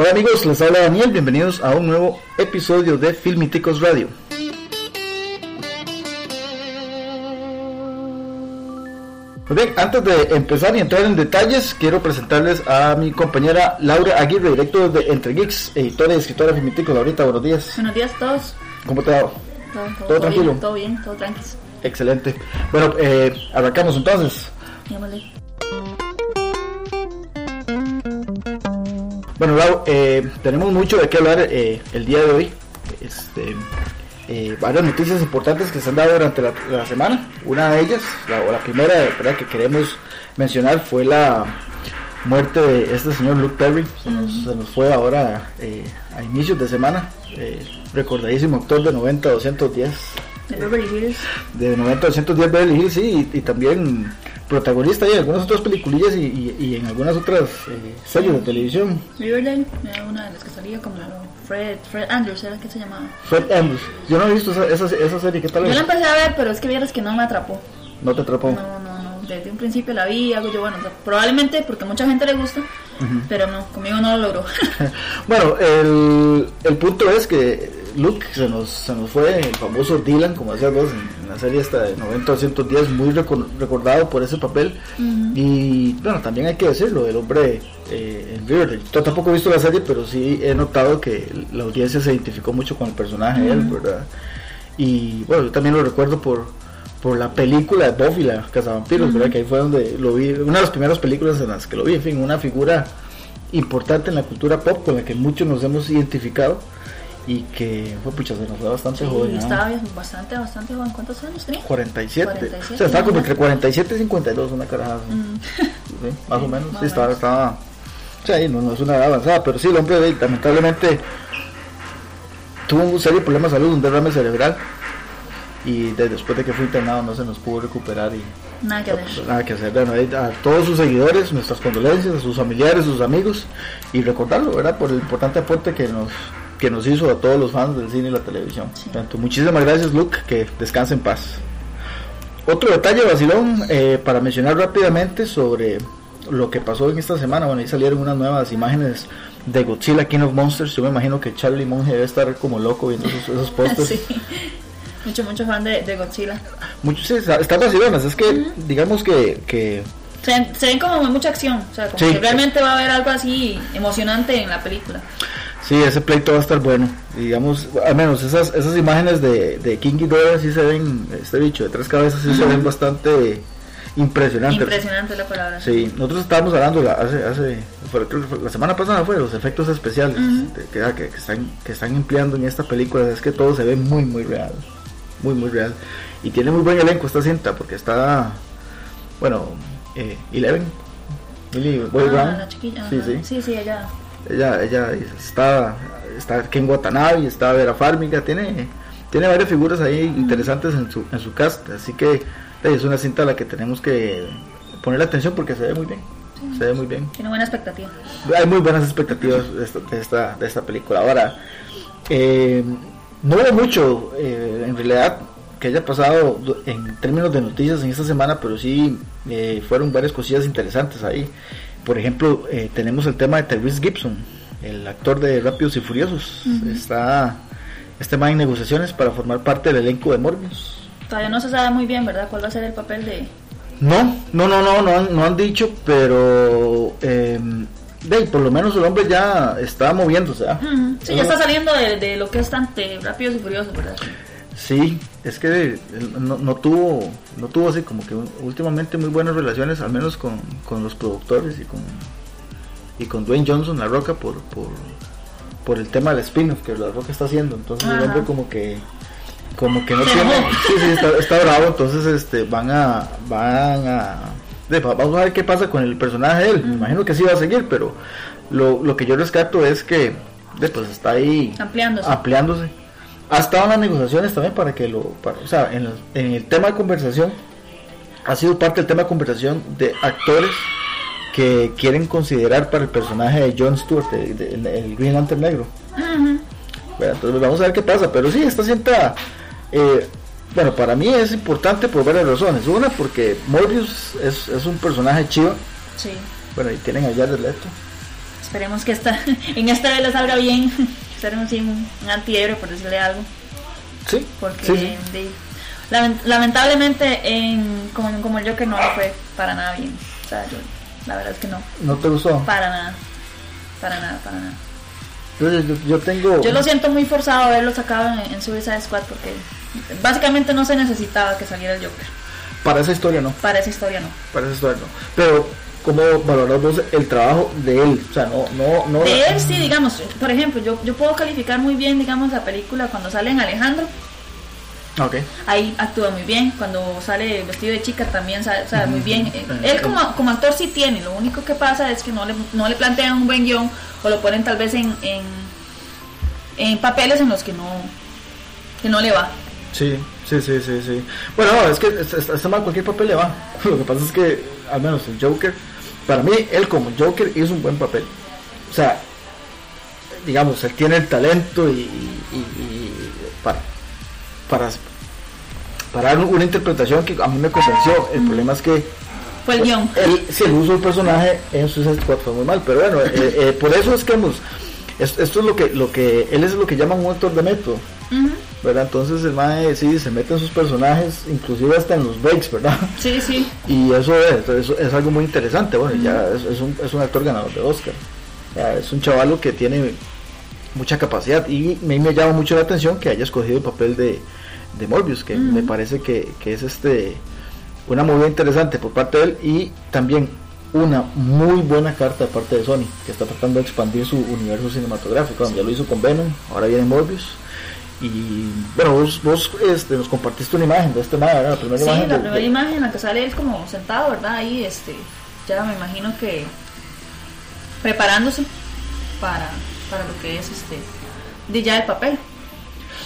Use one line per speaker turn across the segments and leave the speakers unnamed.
Hola amigos, les habla Daniel, bienvenidos a un nuevo episodio de Filmiticos Radio. Muy bien, antes de empezar y entrar en detalles, quiero presentarles a mi compañera Laura Aguirre, directo de Entre Geeks, editora y escritora de Filmiticos. Laurita, buenos días.
Buenos días a todos.
¿Cómo te va?
Todo, todo, todo
tranquilo?
Bien, todo bien, todo tranquilo.
Excelente. Bueno, eh, arrancamos entonces.
Digámosle.
Bueno, Lau, eh, tenemos mucho de qué hablar eh, el día de hoy. Este, eh, varias noticias importantes que se han dado durante la, la semana. Una de ellas, la, o la primera ¿verdad? que queremos mencionar fue la muerte de este señor Luke Perry. Se nos, se nos fue ahora eh, a inicios de semana. Recordadísimo actor de 90 a 210.
De Beverly Hills.
De 90 a 210 Beverly Hills, sí, y, y también protagonista y en algunas otras peliculillas y, y- y en algunas otras eh, series de televisión.
Riverdale era una de las que salía como Fred, Fred Andrews, era que se llamaba.
Fred Andrews. Yo no he visto esa, esa, esa serie, ¿qué tal
Yo la empecé a ver, pero es que vieras que no me atrapó.
No te atrapó.
No, no, no. Desde un principio la vi, hago yo, bueno, o sea, probablemente porque a mucha gente le gusta, pero no, conmigo no lo logró.
Bueno, el, el punto es que Luke se nos, se nos fue, el famoso Dylan, como vos, en, en la serie esta de 90 a 110, muy reco- recordado por ese papel. Y bueno, también hay que decirlo, el hombre eh, en Riverdale. Yo tampoco he visto la serie, pero sí he notado que la audiencia se identificó mucho con el personaje de él, ¿verdad? Y bueno, yo también lo recuerdo por, por la película de Buffy, la Cazavampiros, ¿verdad? Que ahí fue donde lo vi, una de las primeras películas en las que lo vi, en fin, una figura importante en la cultura pop con la que muchos nos hemos identificado y que fue pucha, se nos fue bastante
Sí,
joven. ¿no?
estaba bastante, bastante joven. ¿Cuántos años tenía?
47.
47,
o sea, estaba como entre 47 y 52, una carajada. así.
Mm.
Sí, más o menos.
más
Sí, estaba, estaba. O sea, no, no es una edad avanzada, pero sí, el hombre lamentablemente tuvo un serio problema de salud, un derrame cerebral. Y de- después de que fue internado no se nos pudo recuperar y
Nada que hacer.
nada que hacer. Bueno, a todos sus seguidores, nuestras condolencias, a sus familiares, sus amigos y recordarlo, ¿verdad? Por el importante aporte que nos que nos hizo a todos los fans del cine y la televisión.
Sí.
Tanto, muchísimas gracias, Luke, que descanse en paz. Otro detalle, Basilón, eh, para mencionar rápidamente sobre lo que pasó en esta semana. Bueno, ahí salieron unas nuevas imágenes de Godzilla King of Monsters. Yo me imagino que Charlie Monge debe estar como loco viendo esos, esos pósters.
sí. Mucho, mucho fan de, de Godzilla.
Muchos sí, está- vacilonas. Es que, digamos que, que
Se, ven- se ven como mucha acción, o sea, como
Sí.
que realmente va a haber algo así emocionante en la película.
Sí, ese pleito va a estar bueno. Digamos, al menos esas, esas imágenes de, de King Ghidorah sí se ven, este bicho de tres cabezas sí se ven bastante impresionantes.
Impresionante la palabra.
Sí, nosotros estábamos hablando la, hace, hace fue- la semana pasada fue los efectos especiales
Ujú.
de- que, que, que están, que están empleando en esta película. Es que todo se ve muy, muy real. Muy, muy real. Y tiene muy buen elenco esta cinta porque está, bueno, eh, Eleven, Millie Bobby
Ah,
Brown.
la chiquilla.
Sí, sí.
Sí, sí, ella.
Ella, ella está, está Ken Watanabe, está Vera Farmiga, tiene, tiene varias figuras ahí interesantes en su, en su cast, así que es una cinta a la que tenemos que poner atención porque se ve muy bien, se ve muy bien.
Tiene buena expectativa.
Hay muy buenas expectativas de esta, de esta, de esta película. Ahora, eh, no hubo mucho eh, en realidad que haya pasado en términos de noticias en esta semana, pero sí eh, fueron varias cosillas interesantes ahí. Por ejemplo, eh, tenemos el tema de Tyrese Gibson, el actor de Rápidos y Furiosos. Está este man en negociaciones para formar parte del elenco de Morbius.
Todavía no se sabe muy bien, ¿verdad? ¿Cuál va a ser el papel de.?
No, no, no, no, no han, no han dicho, pero eh, de por lo menos el hombre ya está moviéndose. ¿ah?
Ujú. Sí, ya está saliendo de, de lo que es tan Rápidos y Furiosos, ¿verdad?
Sí, es que él no, no tuvo, no tuvo así como que últimamente muy buenas relaciones, al menos con, con los productores y con y con Dwayne Johnson, La Roca, por, por, por el tema del spin-off que La Roca está haciendo. Entonces el hombre como que como que no tiene, sí, sí, está, está bravo, entonces este van a van a vamos a ver qué pasa con el personaje de él. Me imagino que sí va a seguir, pero lo, lo que yo rescato es que de, pues está ahí
Ampliándose.
ampliándose. Ha estado en las negociaciones también para que lo, para- o sea, en, el- en el tema de conversación, ha sido parte del tema de conversación de actores que quieren considerar para el personaje de Jon Stewart, de- de- el, el Green Lantern negro. Bueno, entonces vamos a ver qué pasa, pero sí, esta cinta, eh, bueno, para mí es importante por varias razones. Una, porque Morbius es, es un personaje chido,
Sí,
bueno, y tienen a Jared Leto.
esperemos que esta, en esta vez le salga bien. Ser un, un antihéroe, por decirle algo.
Sí.
Porque lamentablemente en, como, como el Joker no fue para nada bien. O sea, yo, la verdad es que no.
¿No te gustó?
Para nada. Para nada, para nada.
Yo, yo, tengo...
Yo lo siento muy forzado haberlo sacado en, en Suicide Squad porque básicamente no se necesitaba que saliera el Joker.
Para esa historia no.
Para esa historia no.
Para esa historia no. Pero cómo valoras vos el trabajo de él, o sea, no, no, no.
De él sí, digamos, por ejemplo, yo, yo puedo calificar muy bien, digamos, la película cuando sale en Alejandro.
Okay.
Ahí actúa muy bien, cuando sale vestido de chica también sale, o sea, muy bien. Él como, como actor sí tiene, lo único que pasa es que no le, no le plantean un buen guion o lo ponen tal vez en, en, en papeles en los que no, que no le va.
Sí, sí, sí, sí, sí. Bueno, es que está mal cualquier papel le va. Lo que pasa es que, al menos el Joker, para mí, él como Joker hizo un buen papel. O sea, digamos, él tiene el talento y, para, para, para dar una interpretación que a mí me convenció. El problema es que
fue el guion.
Él, si el uso del personaje en Suicide Squad fue muy mal, pero bueno, eh, eh, por eso es que hemos, esto, es lo que, lo que, él es lo que llaman un actor de método. ¿Verdad? Entonces el mae sí se mete en sus personajes, inclusive hasta en los breaks, ¿verdad?
Sí, sí.
Y eso es, eso es algo muy interesante, bueno, ya es, un, es un actor ganador de Oscar. es un chavalo que tiene mucha capacidad y me, me llama mucho la atención que haya escogido el papel de, de Morbius, que me parece que, que es este una movida interesante por parte de él y también una muy buena carta de parte de Sony, que está tratando de expandir su universo cinematográfico. Ya lo hizo con Venom, ahora viene Morbius. Y bueno, vos, vos este, nos compartiste una imagen de este madre,
La
primera
sí,
imagen.
la primera imagen en la que sale él como sentado, ¿verdad? Ahí, este, ya me imagino que preparándose para, para lo que es este, de ya el papel.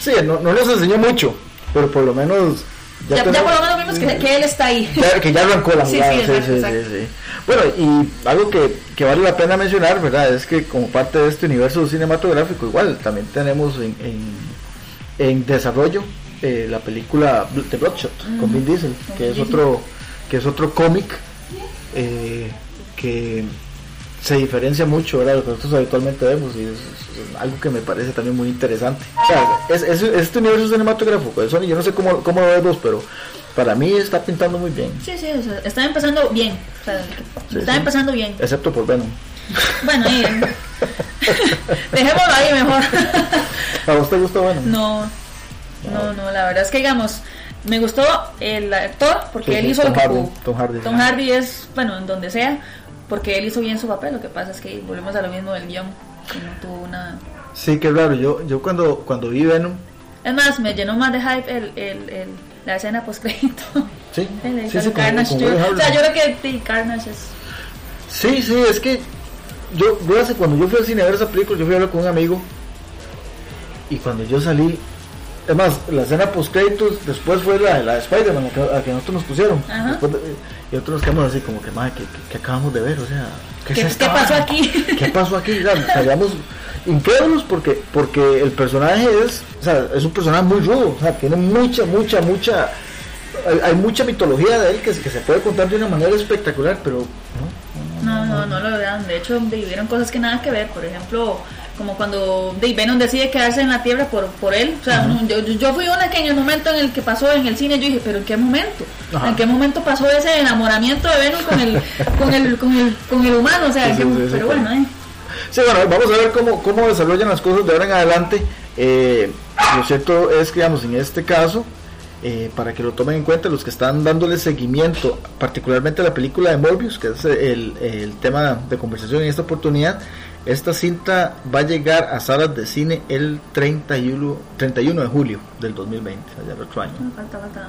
Sí, no, no nos enseñó mucho, pero por lo menos
ya, ya, por lo menos vimos que, que, él está ahí.
que ya arrancó la jugada. Sí, sí, sí, bueno, y algo que, que, vale la pena mencionar, ¿verdad? Es que como parte de este universo cinematográfico, igual también tenemos en, en, desarrollo eh, la película The Bloodshot con Vin Diesel, que es otro que es otro cómic eh, que se diferencia mucho de lo que nosotros habitualmente vemos y es, algo que me parece también muy interesante. O sea, es, este universo cinematográfico de Sony, yo no sé cómo, cómo lo vemos, pero para mí está pintando muy bien.
Sí, sí, está empezando bien. está empezando bien.
Excepto por Venom.
Bueno, y, dejémoslo ahí mejor.
¿A vos te gustó Venom?
No, no, no, la verdad es que digamos, me gustó el actor porque él hizo lo que
Tom Hardy.
Tom Hardy es, bueno, en donde sea, porque él hizo bien su papel. Lo que pasa es que volvemos a lo mismo del guion, que no tuvo una.
Sí, qué raro. Yo, yo cuando, cuando vi Venom.
Es más, me llenó más de hype el, el, el la escena post crédito.
Sí,
sí, sí Carnage. yo, o sea, yo creo que Carnage es.
Sí, sí, es que yo, yo hace, cuando yo fui al cine a ver esa película, yo fui a hablar con un amigo y cuando yo salí, es más, la escena post créditos después fue la, la de Spider-Man, la que, nosotros nos pusieron. y nosotros nos quedamos así como que, madre, ¿qué, acabamos de ver? O sea,
¿qué, ¿Qué, ¿qué pasó aquí?
¿Qué pasó aquí? Salíamos incrédulos porque, porque el personaje es, o sea, es un personaje muy rudo, o sea, tiene mucha, mucha, mucha, hay, mucha mitología de él que, que, se puede contar de una manera espectacular, pero
no. No, no, lo vean. De hecho, vivieron cosas que nada que ver. Por ejemplo, como cuando Venom decide quedarse en la tierra por, por él. O sea, yo, yo, fui una que en el momento en el que pasó en el cine, yo dije, pero ¿en qué momento? ¿En qué momento pasó ese enamoramiento de Venom con el, con el, con el, con el humano? O sea, pero bueno, ¿eh?
Sí, bueno, vamos a ver cómo, cómo desarrollan las cosas de ahora en adelante. Eh, lo cierto es que, digamos, en este caso, eh, para que lo tomen en cuenta los que están dándole seguimiento, particularmente a la película de Morbius, que es el, el tema de conversación en esta oportunidad, esta cinta va a llegar a salas de cine el 31, 31 de julio del 2020, allá el otro año.
Falta, falta.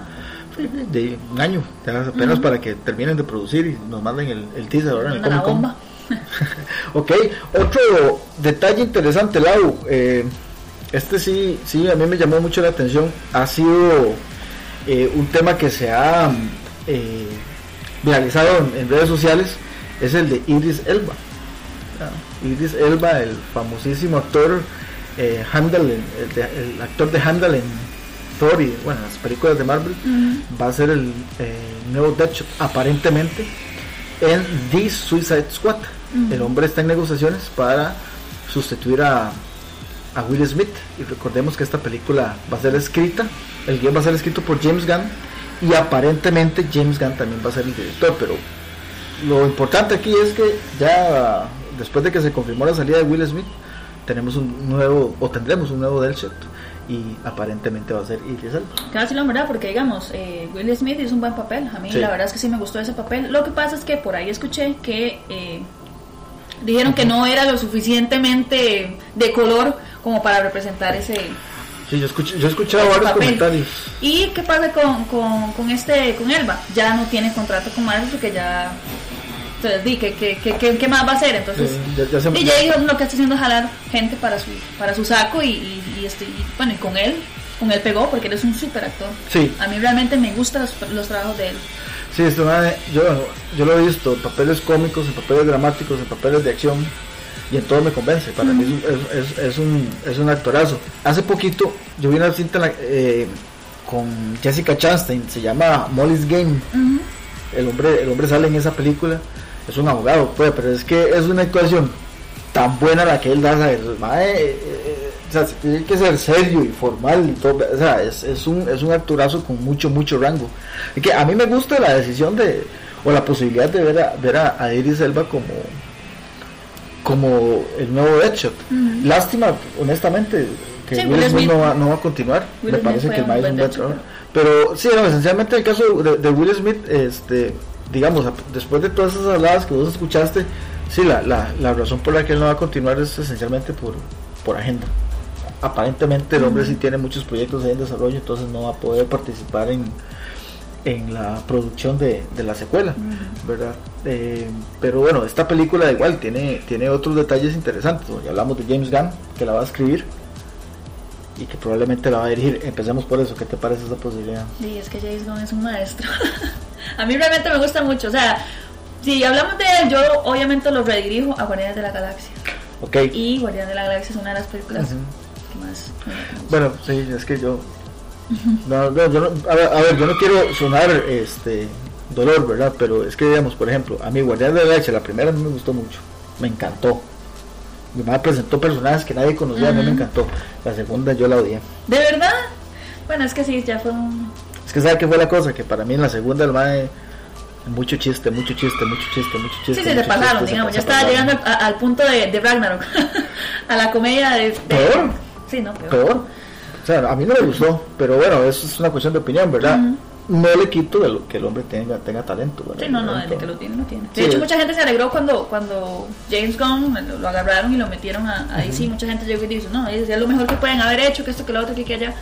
De un año, apenas para que terminen de producir y nos manden el, el teaser ahora en el Comic Con. ok, otro detalle interesante, Lau. Eh, este sí, sí, a mí me llamó mucho la atención. Ha sido eh, un tema que se ha eh, viralizado en, redes sociales. Es el de Iris Elba. Idris Elba, el famosísimo actor eh, el, actor de Handel en Thor y bueno, las películas de Marvel, va a ser el eh, nuevo Deadshot aparentemente en The Suicide Squad, el hombre está en negociaciones para sustituir a, a Will Smith. Y recordemos que esta película va a ser escrita, el guion va a ser escrito por James Gunn y aparentemente James Gunn también va a ser el director, pero lo importante aquí es que ya después de que se confirmó la salida de Will Smith, tenemos un nuevo, o tendremos un nuevo Deadshot y aparentemente va a ser Idris Elba.
Casi la verdad, porque digamos, eh, Will Smith hizo un buen papel. A mí la verdad es que sí me gustó ese papel. Lo que pasa es que por ahí escuché que eh, dijeron que no era lo suficientemente de color como para representar ese.
Sí, yo, escuché, yo he escuchado varios comentarios.
¿Y qué pasa con, con, con, este, con Elba? Ya no tiene contrato con Marvel porque ya entonces, di, ¿qué, qué, qué, qué, más va a hacer? Entonces, y ya dijo, lo que está haciendo es jalar gente para su, para su saco y, y, este, bueno, y con él, con él pegó porque él es un súper actor.
Sí.
A mí realmente me gustan los, los trabajos de él.
Sí, esto, yo, yo lo he visto papeles cómicos, en papeles dramáticos, en papeles de acción y en todo me convence. Para mí es, es, es, un, es un actorazo. Hace poquito yo vi una cinta eh, con Jessica Chastain, se llama Molly's Game. el, hombre, el hombre sale en esa película es un abogado, pues, pero es que es una actuación tan buena la que él da. Eh, eh, o sea, tiene que ser serio y formal y todo, o sea, es, es, un, es un actorazo con mucho, mucho rango. Y que a mí me gusta la decisión de, o la posibilidad de ver a, ver a, Iris Elba como como el nuevo Deadshot. Lástima, honestamente, que Will Smith no va, no va a continuar. me parece que el es un buen trabajo. Pero sí, esencialmente el caso de, de Will Smith, este digamos, después de todas esas habladas que vos escuchaste, sí, la, la, la razón por la que él no va a continuar es esencialmente por, por agenda. Aparentemente el hombre sí tiene muchos proyectos en desarrollo, entonces no va a poder participar en, en la producción de, de la secuela, ¿verdad? Eh, pero bueno, esta película igual tiene, tiene otros detalles interesantes. Ya hablamos de James Gunn, que la va a escribir y que probablemente la va a dirigir. Empecemos por eso, ¿qué te parece esa posibilidad?
Sí, es que James Gunn es un maestro. a mí realmente me gusta mucho. O sea, si hablamos de él, yo obviamente lo redirijo a Guardianes de la Galaxia.
Ok.
Y Guardianes de la Galaxia es una de las películas que más
Bueno, sí, es que yo... no, no, yo no, a, ver, yo no quiero sonar este dolor, ¿verdad? Pero es que, digamos, por ejemplo, a mí Guardianes de la la primera no me gustó mucho. Me encantó. Mi madre presentó personajes que nadie conocía, a mí me encantó. La segunda yo la odié.
¿De verdad? Bueno, es que sí, ya fue un
que sabe qué fue la cosa, que para mí en la segunda el mae mucho chiste, mucho chiste, mucho chiste, mucho chiste.
Sí, se pasaron, digamos, ya estaba llegando al, punto de, de, Ragnarok, a la comedia de,
Peor.
Sí, no,
peor. O sea, a mí no me gustó, pero bueno, eso es una cuestión de opinión, ¿verdad? No le quito de lo que el hombre tenga, tenga talento.
¿verdad? Sí, no, no, desde que lo tiene, lo tiene. De hecho, mucha gente se alegró cuando, cuando James Gunn lo, agarraron y lo metieron a, ahí. Sí, mucha gente llegó y dijo, no, es lo mejor que pueden haber hecho, que esto, que lo otro, que, que allá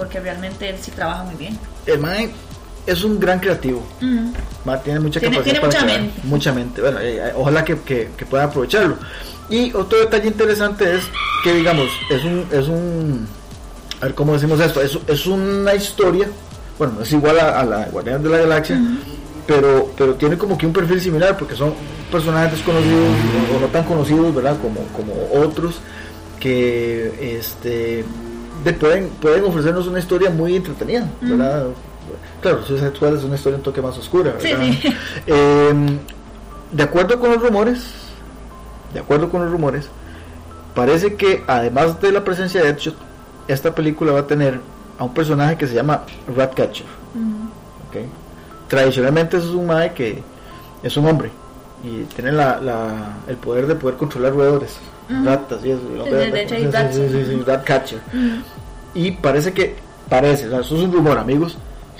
porque realmente él sí trabaja muy bien.
El Mae es un gran creativo. tiene mucha capacidad.
Tiene mucha mente.
Mucha mente. Bueno, eh, eh, ojalá que, que, pueda aprovecharlo. Y otro detalle interesante es que, digamos, es un. Es un a ver cómo decimos esto. Es, es una historia. Bueno, no es igual a, la Guardián de la Galaxia. Pero, pero tiene como que un perfil similar porque son personajes desconocidos o, no tan conocidos, ¿verdad? Como, como otros que este de, pueden, pueden ofrecernos una historia muy entretenida, ¿verdad? Claro, Suicide Squad es una historia un toque más oscura, ¿verdad? Em, de acuerdo con los rumores, de acuerdo con los rumores, parece que además de la presencia de Deadshot, esta película va a tener a un personaje que se llama Ratcatcher. ¿okay? Tradicionalmente es un mae que es un hombre y tiene la, la, el poder de poder controlar roedores ratas y eso. Ratcatcher. Y parece que, parece, eso es un rumor, amigos,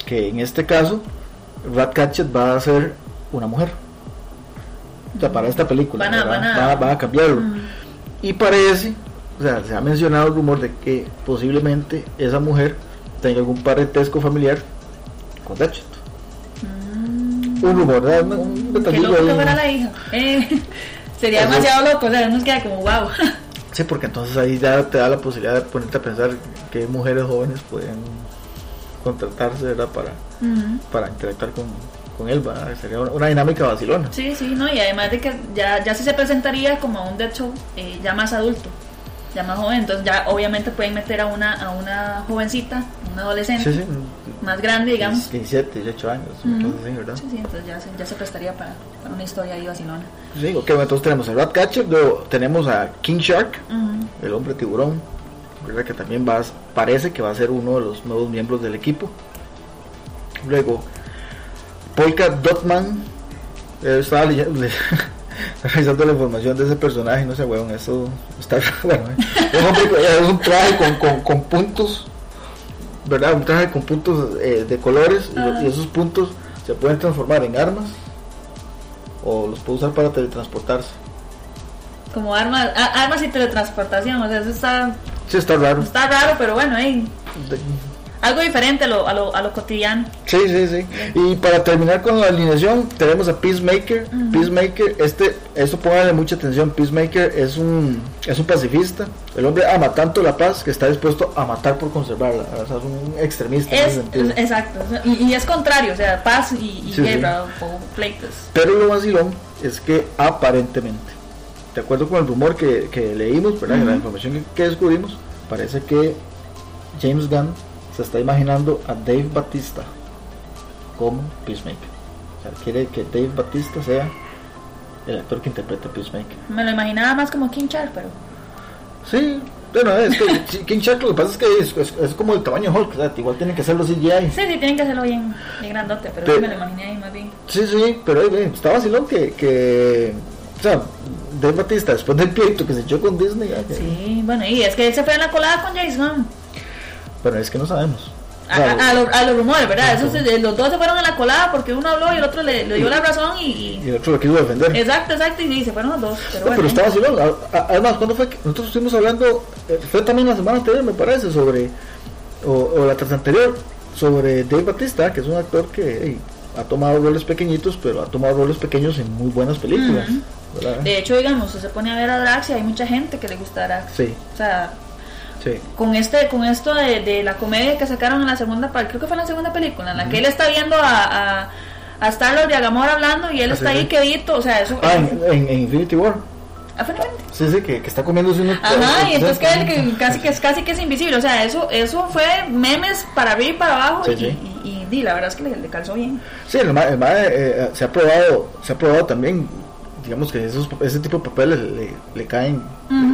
que en este caso Ratcatcher va a ser una mujer. O sea, para esta película. Va, a cambiarlo. Y parece, o sea, se ha mencionado el rumor de que posiblemente esa mujer tenga algún parentesco familiar con Ratchet. Mm. Un rumor, Un,
un Qué loco que fuera la hija. Eh. Sería demasiado loco, o sea, nos queda como wow.
Sí, porque entonces ahí ya te da la posibilidad de ponerte a pensar que mujeres jóvenes pueden contratarse ¿verdad? para, para interactuar con, con él, sería una, dinámica vacilona.
Sí, sí, no, y además de que ya, ya sí se presentaría como un Dead Show eh, ya más adulto, ya más joven, entonces ya obviamente pueden meter a una, a una jovencita, una adolescente.
Sí, sí,
más grande, digamos.
17, 18 años, entonces sí, ¿verdad?
Sí, sí, entonces ya se, ya se prestaría para, para una historia ahí vacilona.
Sí, ok, bueno, entonces tenemos a Ratcatcher, luego tenemos a King Shark, el hombre tiburón, ¿verdad? que también va, parece que va a ser uno de los nuevos miembros del equipo. Luego, Polka Dotman, eh, estaba leyendo, le- revisando la información de ese personaje, no sé, weón, eso está bueno. eh. Es, un, traje con, con, con puntos, ¿verdad? Un traje con puntos eh, de colores y, esos puntos se pueden transformar en armas o los puede usar para teletransportarse.
Como armas, a- armas y teletransportación, o sea, eso está,
Sí, está raro.
está raro, pero bueno,
De-
algo diferente a lo, a lo, a lo cotidiano.
Sí, sí, sí. Y para terminar con la alineación, tenemos a Peacemaker.
Ujú.
Peacemaker, este, esto póngale mucha atención. Peacemaker es un, es un pacifista. El hombre ama tanto la paz que está dispuesto a matar por conservarla. O sea, es un extremista en
Es,
ese sentido.
exacto, y, y es contrario, o sea, paz y, y
Sí,
guerra o pleitos.
Pero lo vacilón es que aparentemente, de acuerdo con el rumor que, que leímos, ¿verdad?
Ujú.
la información que, que descubrimos, parece que James Gunn se está imaginando a Dave Batista como Peacemaker. O sea, quiere que Dave Batista sea el actor que interpreta a Peacemaker.
Me lo imaginaba más como King Shark, pero
Sí, bueno, es que King Shark lo que pasa es que es, es- es como el tamaño de Hulk, sea, igual tienen que hacerlo CGI.
sí, sí, tienen que hacerlo bien, bien grandote, pero sí me lo imaginé ahí más bien.
Sí, sí, pero eh, está vacilón que, que, o sea, Dave Batista después del pleito que se echó con Disney, ya que-
Sí, bueno, y es que él se fue en la colada con Jason.
Bueno, es que no sabemos.
A,
O sea,
a- a lo- a los rumores, ¿verdad? Eso se- los dos se fueron a la colada porque uno habló y el otro le, le dio la razón y,
el otro lo quiso defender.
Exacto, exacto, y se fueron los dos. Pero
No,
bueno,
pero
¿eh?
está vacilón. A- a- Además, ¿cuándo fue que nosotros estuvimos hablando? eh, Fue también la semana anterior, me parece, sobre, o, o la tras anterior, sobre Dave Batista, que es un actor que hey, ha tomado roles pequeñitos, pero ha tomado roles pequeños en muy buenas películas.
De hecho, digamos, se pone a ver a Drax y hay mucha gente que le gusta a Drax.
Sí,
O sea,
sí.
con este con esto de, de la comedia que sacaron en la segunda parte, creo que fue en la segunda película, en la que él está viendo a, a, a Star-Lord y a Gamora hablando y él está ahí quedito, o sea, eso...
Ah, en, en- en Infinity War.
Ah.
Sí, sí, que, que está comiéndose unos.
Ajá, y entonces que que casi que es casi que es invisible, o sea, eso eso fue memes para arriba y para abajo
Sí,
y,
sí.
y, y, la verdad es que le, le calzó bien.
Sí, el ma- el ma- eh, se ha probado, se ha probado también, digamos que esos, ese tipo de papeles le, le caen,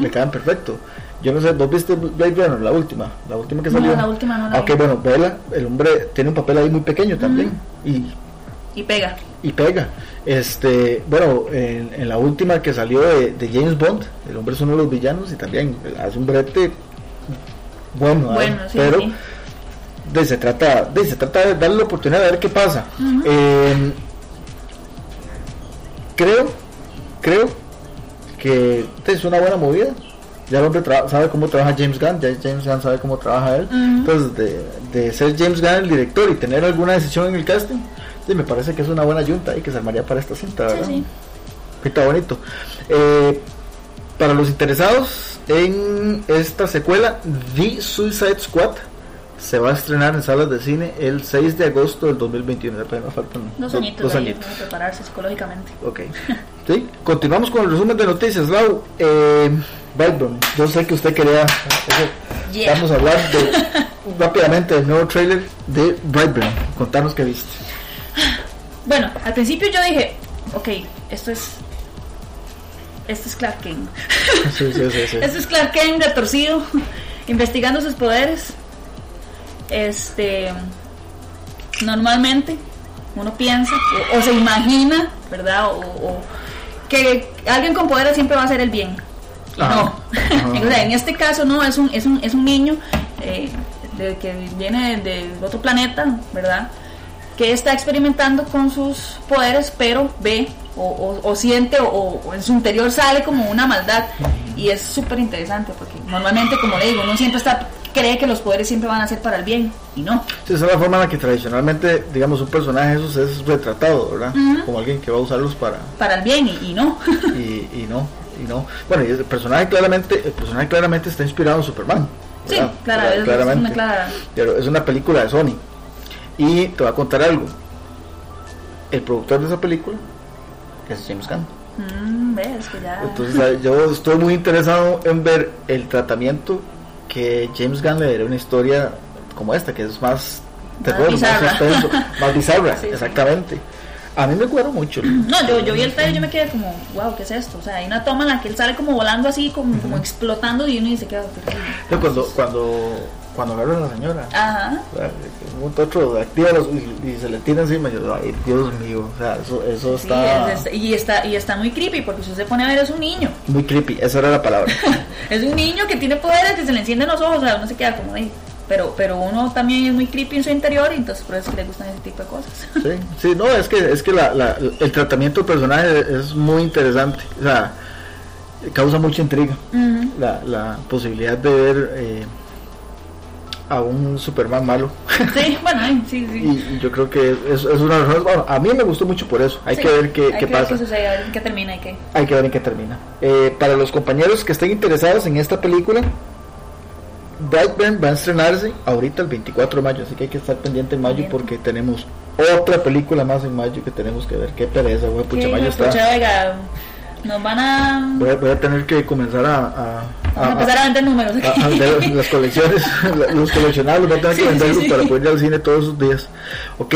le caen perfecto. Yo no sé, ¿vos viste Blade Runner, la última? La última que
No,
salió.
la última no la
Aunque
vi.
bueno, Vela, el hombre tiene un papel ahí muy pequeño también y,
Y pega.
y pega. Este, bueno, en, en la última que salió de, de James Bond, el hombre es uno de los villanos y también hace un brete bueno, ¿eh?
Bueno, sí,
pero
sí.
de, se trata de, se trata de darle la oportunidad de ver qué pasa. Eh, creo creo que es una buena movida ya el hombre sabe cómo trabaja James Gunn ya James Gunn sabe cómo trabaja él entonces de, de ser James Gunn el director y tener alguna decisión en el casting sí, me parece que es una buena junta y que se armaría para esta cinta
Sí,
¿verdad?
sí.
Está bonito. Eh, para los interesados en esta secuela, The Suicide Squad se va a estrenar en salas de cine el 6 de agosto del 2021. Apenas faltan
Dos
do-
añitos
dos añitos.
prepararse psicológicamente.
Ok. ¿Sí? Continuamos con el resumen de noticias. Lau, eh, Brightburn, yo sé que usted quería.
Yeah.
Vamos a hablar de, rápidamente del nuevo trailer de Brightburn. Contanos qué viste.
Bueno, al principio yo dije, ok, esto es. Esto es Clark Kent.
Sí, sí, sí, sí.
Esto es Clark Kent retorcido, investigando sus poderes. Este. Normalmente uno piensa o, o se imagina, ¿verdad? O, o que alguien con poderes siempre va a hacer el bien. No.
Ajá.
o sea, en este caso no, es un, es un, es un niño eh, de, que viene de, de otro planeta, ¿verdad? Que está experimentando con sus poderes, pero ve o, o- o siente o, o en su interior sale como una maldad. Y es súper interesante porque normalmente, como le digo, uno siempre está cree que los poderes siempre van a ser para el bien y no.
Sí, esa es la forma en la que tradicionalmente, digamos, un personaje de esos es retratado, ¿verdad? Como alguien que va a usarlos para...
Para el bien y, y no.
Y, y no, y no. Bueno, y el personaje claramente, el personaje claramente está inspirado en Superman.
Sí, claro, es- es
claramente.
una clara.
Pero es una película de Sony. Y te voy a contar algo. El productor de esa película es James Gunn.
Mm, ves que ya.
Entonces yo estoy muy interesado en ver el tratamiento que James Gunn le daría a una historia como esta, que es más terror, más, suspenso, más bizarra,
Sí, sí.
A mí me cuadró mucho.
No, yo, yo vi el trailer y yo me quedé como, wow, ¿qué es esto? O sea, hay una toma en la que él sale como volando así, como, como explotando y uno dice, ¿qué
Yo cuando, cuando, cuando agarran a la señora,
Ajá.
o sea, un otro activa los- y, y se le tira encima, y yo, ay, Dios mío, o sea, eso, eso
Sí,
está
es- es- y, está, y está muy creepy porque si usted se pone a ver es un niño.
muy creepy, esa era la palabra.
Es un niño que tiene poderes, que se le encienden los ojos, o sea, uno se queda como ahí. Pero, pero uno también es muy creepy en su interior y entonces por eso que le gustan ese tipo de cosas.
Sí, sí, no, es que, es que la, la- el tratamiento del personaje es muy interesante, o sea, causa mucha intriga. La, la posibilidad de ver eh, a un Superman malo.
Sí, bueno, sí, sí.
y, y yo creo que es, es una razón, bueno, a mí me gustó mucho por eso, hay
Sí,
que ver qué,
hay
qué
que ver
pasa.
qué sucede, ver en qué termina y qué.
Hay que ver en qué termina. Eh, para los compañeros que estén interesados en esta película, Brightburn va a estrenarse ahorita el 24 de mayo, así que hay que estar pendiente en mayo
Pendiente.
porque tenemos otra película más en mayo que tenemos que ver. Qué pereza, güey, pucha, mayo está.
pucha, nos van a,
Voy a, voy a tener que comenzar a, a,
a empezar a vender números.
a- vender las colecciones, los coleccionables, voy a tener que
Sí, sí,
venderlos
sí.
para poder ir al cine todos los días. Ok,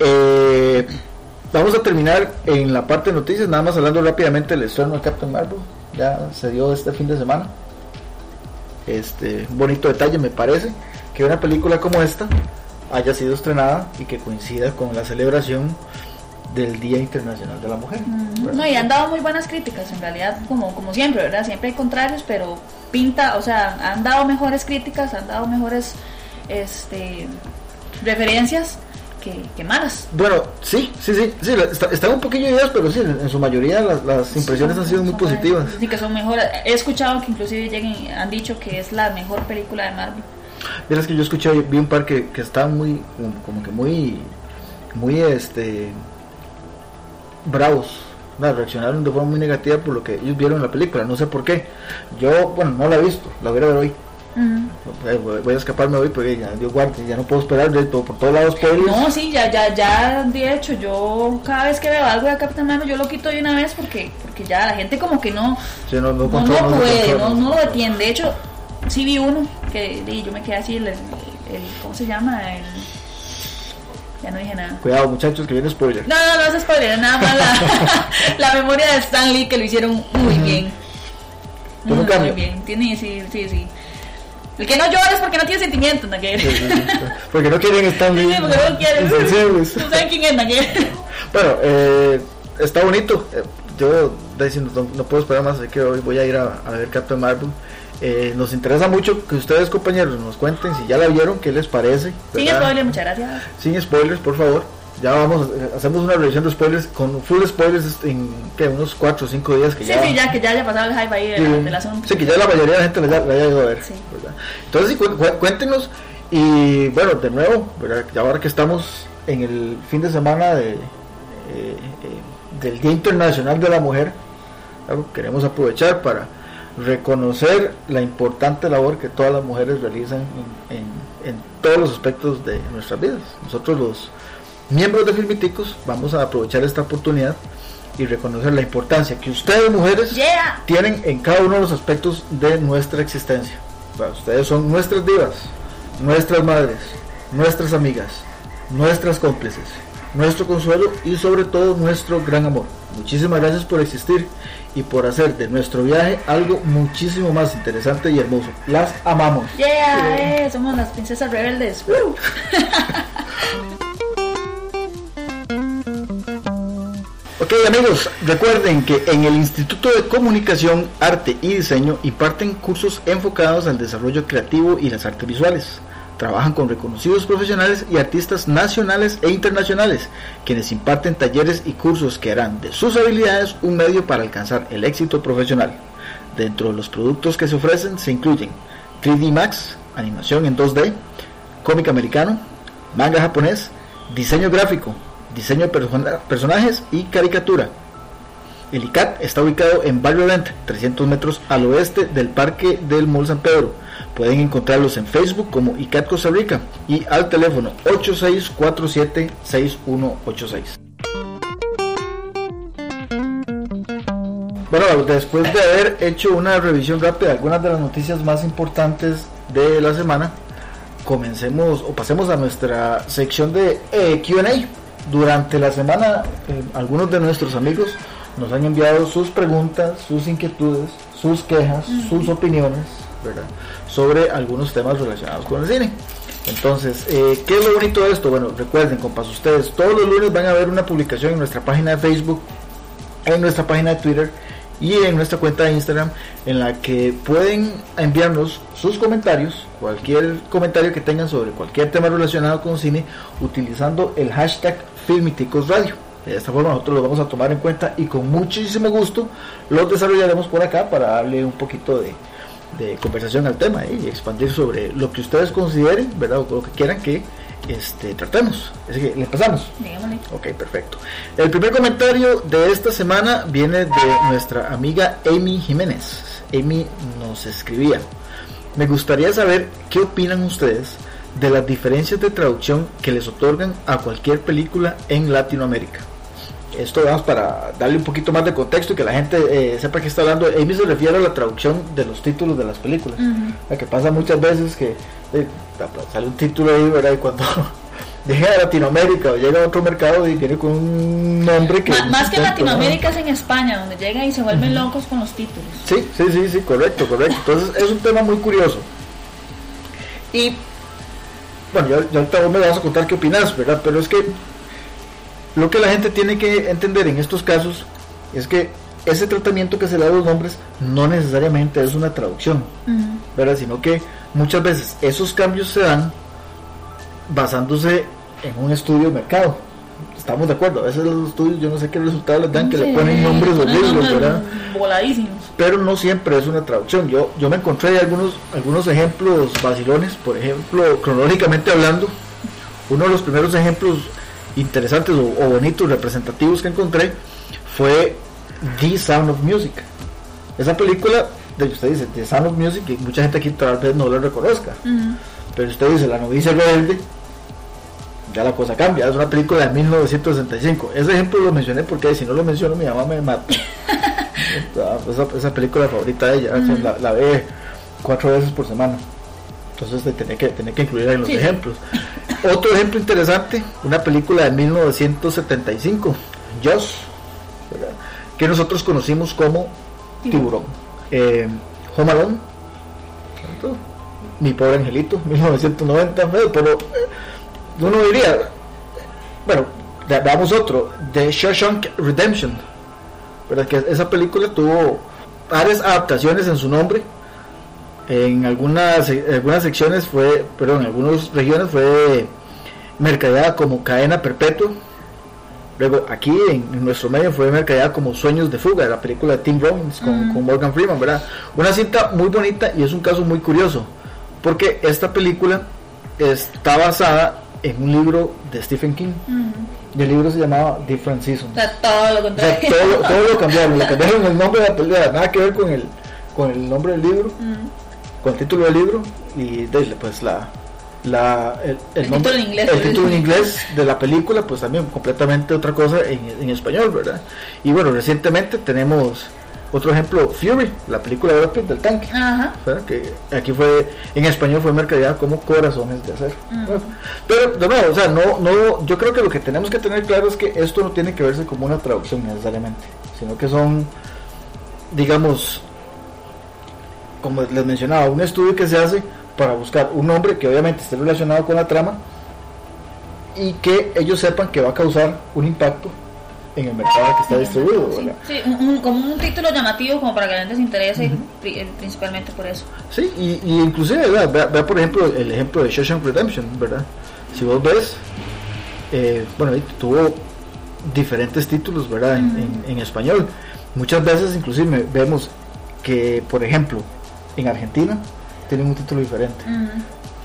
eh, vamos a terminar en la parte de noticias, nada más hablando rápidamente del estreno de Captain Marvel. Ya se dio este fin de semana. Este, un bonito detalle me parece que una película como esta haya sido estrenada y que coincida con la celebración del Día Internacional de la Mujer.
No, y han dado muy buenas críticas, en realidad, como, como siempre, ¿verdad? Siempre hay contrarios, pero pinta, o sea, han dado mejores críticas, han dado mejores este, referencias que, que malas.
Bueno, sí, sí, sí, sí, la- está- están un poquillo ideas, pero sí, en, su mayoría las, las impresiones han sido muy positivas.
Sí, que son mejores. He escuchado que inclusive lleguen, han dicho que es la mejor película de Marvel.
Verás que yo escuché, vi un par que, que estaban muy, como, como que muy, muy, este, bravos. ¿no? reaccionaron de forma muy negativa por lo que ellos vieron en la película, no sé por qué. Yo, bueno, no la he visto, la voy a ver hoy. Voy a escaparme hoy porque ya, guarde, ya no puedo esperar por todos lados spoilers.
No, sí, ya, ya, ya, de hecho, yo cada vez que veo algo de Capitán Marvel, yo lo quito de una vez porque, porque ya la gente como que no,
Sí, no, no
puede, no, no lo detiene. De hecho, sí vi uno que y yo me quedé así, el, el- el- ¿cómo se llama? El, ya no dije nada.
Cuidado muchachos que viene spoiler.
No, no, no es spoiler, nada más la, la memoria de Stan Lee que lo hicieron muy bien.
Con un
Muy, muy bien, tiene, sí, sí, sí. El que no llora es porque no tiene sentimientos, Naguer.
Sí, sí, sí. Porque no quieren estar
Sí, porque no quiere.
insensibles.
¿Tú sabes quién es, Naguer?
Bueno, eh, está bonito. Eh, yo diciendo, no, no puedo esperar más, así que hoy voy a ir a, a ver Captain Marvel. Eh, nos interesa mucho que ustedes, compañeros, nos cuenten si ya la vieron, qué les parece.
Sin
¿verdad?
spoiler, muchas gracias.
Sin spoilers, por favor. Ya vamos, hacemos una revisión de spoilers con full spoilers en ¿qué? unos 4 o 5 días que
Sí,
ya.
sí, ya que ya haya pasado el hype ahí de la- del asunto.
sí, que ya la mayoría de la gente la, haya- la haya ido a ver.
Sí.
Entonces, sí, cu- cu- cuéntenos. Y bueno, de nuevo, ¿verdad? ahora que estamos en el fin de semana de, eh, eh, del Día Internacional de la Mujer, ¿verdad? queremos aprovechar para reconocer la importante labor que todas las mujeres realizan en, en- en todos los aspectos de nuestras vidas. Nosotros los miembros de Filmiticos vamos a aprovechar esta oportunidad y reconocer la importancia que ustedes mujeres
Yeah.
tienen en cada uno de los aspectos de nuestra existencia. Ustedes son nuestras divas, nuestras madres, nuestras amigas, nuestras cómplices, nuestro consuelo y sobre todo nuestro gran amor. Muchísimas gracias por existir y por hacer de nuestro viaje algo muchísimo más interesante y hermoso. Las amamos.
Yeah, eh, somos las princesas rebeldes.
Ok amigos, recuerden que en el Instituto de Comunicación, Arte y Diseño imparten cursos enfocados al desarrollo creativo y las artes visuales. Trabajan con reconocidos profesionales y artistas nacionales e internacionales, quienes imparten talleres y cursos que harán de sus habilidades un medio para alcanzar el éxito profesional. Dentro de los productos que se ofrecen se incluyen 3D Max, animación en 2D, cómic americano, manga japonés, diseño gráfico, diseño de persona- personajes y caricatura. El ICAT está ubicado en Barrio Lent, 300 metros al oeste del Parque del Mall San Pedro. Pueden encontrarlos en Facebook como ICAT Costa Rica y al teléfono 8647-6186. Bueno, después de haber hecho una revisión rápida de algunas de las noticias más importantes de la semana, comencemos o pasemos a nuestra sección de eh, QA. Durante la semana, eh, algunos de nuestros amigos nos han enviado sus preguntas, sus inquietudes, sus quejas, sus opiniones, ¿verdad? Sobre algunos temas relacionados con el cine. Entonces, eh, ¿qué es lo bonito de esto? Bueno, recuerden, compas, ustedes todos los lunes van a ver una publicación en nuestra página de Facebook, en nuestra página de Twitter y en nuestra cuenta de Instagram en la que pueden enviarnos sus comentarios, cualquier comentario que tengan sobre cualquier tema relacionado con cine, utilizando el hashtag Filmiticos Radio. De esta forma nosotros lo vamos a tomar en cuenta y con muchísimo gusto los desarrollaremos por acá para darle un poquito de, de conversación al tema ¿eh? y expandir sobre lo que ustedes consideren, ¿verdad? O lo que quieran que este, tratemos. Así que le pasamos.
Dígamele.
Ok, perfecto. El primer comentario de esta semana viene de nuestra amiga Amy Jiménez. Amy nos escribía, me gustaría saber qué opinan ustedes de las diferencias de traducción que les otorgan a cualquier película en Latinoamérica. Esto vamos para darle un poquito más de contexto y que la gente eh, sepa que está hablando. Amy se refiere a la traducción de los títulos de las películas. La que pasa muchas veces que eh, sale un título ahí, ¿verdad? Y cuando llega a Latinoamérica o llega a otro mercado y viene con un nombre que...
Ma- más que en
¿no?
Latinoamérica es en España, donde llegan y se vuelven locos con los títulos.
Sí, sí, sí, sí, correcto, correcto. Entonces es un tema muy curioso. Y bueno, yo, yo ahorita vos me vas a contar qué opinas, ¿verdad? Pero es que lo que la gente tiene que entender en estos casos es que ese tratamiento que se le da a los nombres no necesariamente es una traducción, ¿verdad? Sino que muchas veces esos cambios se dan basándose en un estudio de mercado. Estamos de acuerdo, a veces los estudios yo no sé qué resultados les dan, que le ponen nombres horribles,
nombres
¿verdad?
Voladísimos.
pero no siempre es una traducción. Yo, yo me encontré algunos, algunos ejemplos vacilones, por ejemplo, cronológicamente hablando, uno de los primeros ejemplos interesantes o, o bonitos, representativos que encontré fue The Sound of Music. Esa película, de que usted dice, The Sound of Music, y mucha gente aquí tal vez no la reconozca, pero usted dice La novicia rebelde, ya la cosa cambia, es una película de 1965. Ese ejemplo lo mencioné porque si no lo menciono mi mamá me mata. esa, esa película favorita de ella, que la, la ve cuatro veces por semana. Entonces tenía que, tenía que incluirla en los
Sí.
ejemplos. Otro ejemplo interesante, una película de 1975, Joss, que nosotros conocimos como Tiburón. Eh, Home Alone. Mi pobre angelito, 1990, pero- pero uno diría, bueno, ve- veamos otro, The Shawshank Redemption, ¿verdad? que esa película tuvo varias adaptaciones en su nombre. En algunas, en algunas secciones fue, perdón, en algunas regiones fue mercadeada como cadena perpetua. Luego aquí en, en nuestro medio fue mercadeada como Sueños de Fuga, la película de Tim Robbins con, con Morgan Freeman, ¿verdad? Una cinta muy bonita y es un caso muy curioso, porque esta película está basada en un libro de Stephen King. Y el libro se llamaba Different Seasons.
O sea, todo lo
O sea,
contrario.
todo, lo- todo lo cambiaron, le cambiaron el nombre de la película, nada que ver con el, con el nombre del libro, con el título del libro y pues la, la el,
El
nombre-
título en inglés,
el
pues.
título en inglés de la película pues también completamente otra cosa en, en español, ¿verdad? Y bueno, recientemente tenemos otro ejemplo, Fury, la película de Brad del tanque.
Ajá.
que aquí fue en español fue mercadeada como corazones de acero Bueno, pero de nuevo o sea no no yo creo que lo que tenemos que tener claro es que esto no tiene que verse como una traducción necesariamente sino que son digamos como les mencionaba un estudio que se hace para buscar un nombre que obviamente esté relacionado con la trama y que ellos sepan que va a causar un impacto en el mercado que está distribuido
Sí,
¿verdad?
sí, un- un- como un título llamativo como para que la gente se interese pri- eh, principalmente por eso.
Sí, y, y inclusive, ¿verdad? Vea, vea, por ejemplo el ejemplo de Shawshank Redemption, ¿verdad? Si vos ves, eh, bueno, tuvo diferentes títulos, ¿verdad? En, en- en español. Muchas veces inclusive vemos que, por ejemplo, en Argentina tienen un título diferente.
Ujú.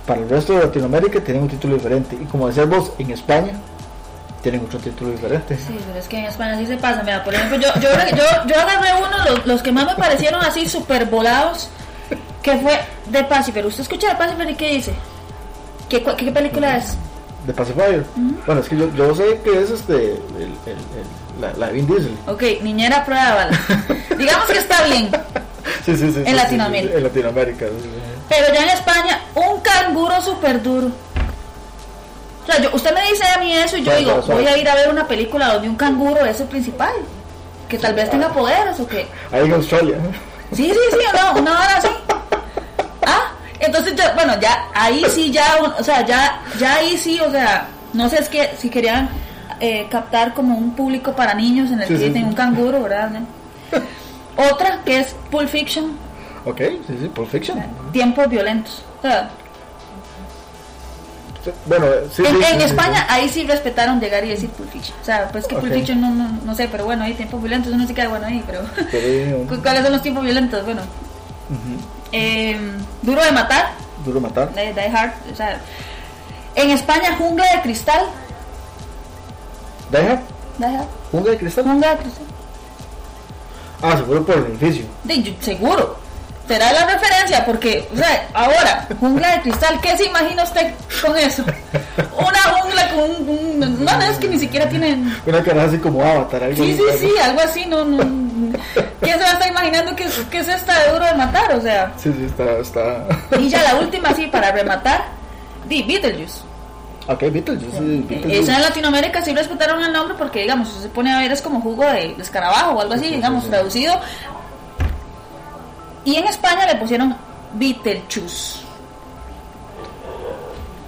Para el resto de Latinoamérica tienen un título diferente. Y como decías vos, en España tienen otro título diferente.
Sí, pero es que en España sí se pasa. Mira, por ejemplo, yo, yo, yo, yo agarré uno, los, los que más me parecieron así súper volados, que fue The Pacifier. ¿Usted escucha The Pacifier y qué dice? ¿Qué, qué película es?
De Pacifier. Bueno, es que yo, yo sé que es este, el, el- el- la, la de Vin Diesel.
Ok, niñera prueba de. Digamos que está bien.
Sí, sí, sí. sí,
Latinoamérica.
sí, en Latinoamérica. sí.
Pero ya en España, un canguro súper duro. O sea, yo, usted me dice a mí eso y yo digo, voy a ir a ver una película donde un canguro es el principal. Que tal vez tenga poderes o que...
Ahí en Australia.
Sí, sí, sí, no, una hora así. Ah, entonces ya, bueno, ya ahí sí, ya, o sea, ya, ya ahí sí, o sea, no sé es que si querían eh, captar como un público para niños en el
Sí,
que
sí,
un canguro, ¿verdad? ¿No? Otra que es Pulp Fiction,
Ok, sí, sí, Pulp Fiction.
tiempos violentos. O sea,
Bueno, sí,
en,
sí,
en
sí, sí,
España ahí sí respetaron llegar y decir Pulp Fiction. O sea, pues que Pulp
Ok.
Fiction no, no, no sé, pero bueno, hay tiempos violentos, uno sí queda bueno ahí, pero
sí. Pero,
¿cu- ¿cuáles son los tiempos violentos? Bueno, eh, Duro de Matar,
Duro matar.
de Die Hard, o sea, en España Jungla de Cristal. Die Hard,
Jungla de cristal.
Jungla de Cristal,
Ah, se fue por el edificio.
De- seguro, será la referencia, porque, o sea, ahora, Jungla de Cristal, ¿qué se imagina usted con eso? Una jungla con un, un- no, no, es que ni siquiera tienen
Una cara así como Avatar. algo
Sí, sí, sí, algo así, no, no. ¿Quién se va a estar imaginando que, es- que es esta de duro de matar? O sea,
Sí, sí, está. está...
y ya la última, sí, para rematar, di Beetlejuice.
ok, Beetlejuice. Sí, Beetlejuice.
Esa en Latinoamérica sí respetaron el nombre porque, digamos, se pone a ver es como jugo de, escarabajo o algo así,
Sí, sí,
digamos,
sí.
traducido. Y en España le pusieron Beetlejuice.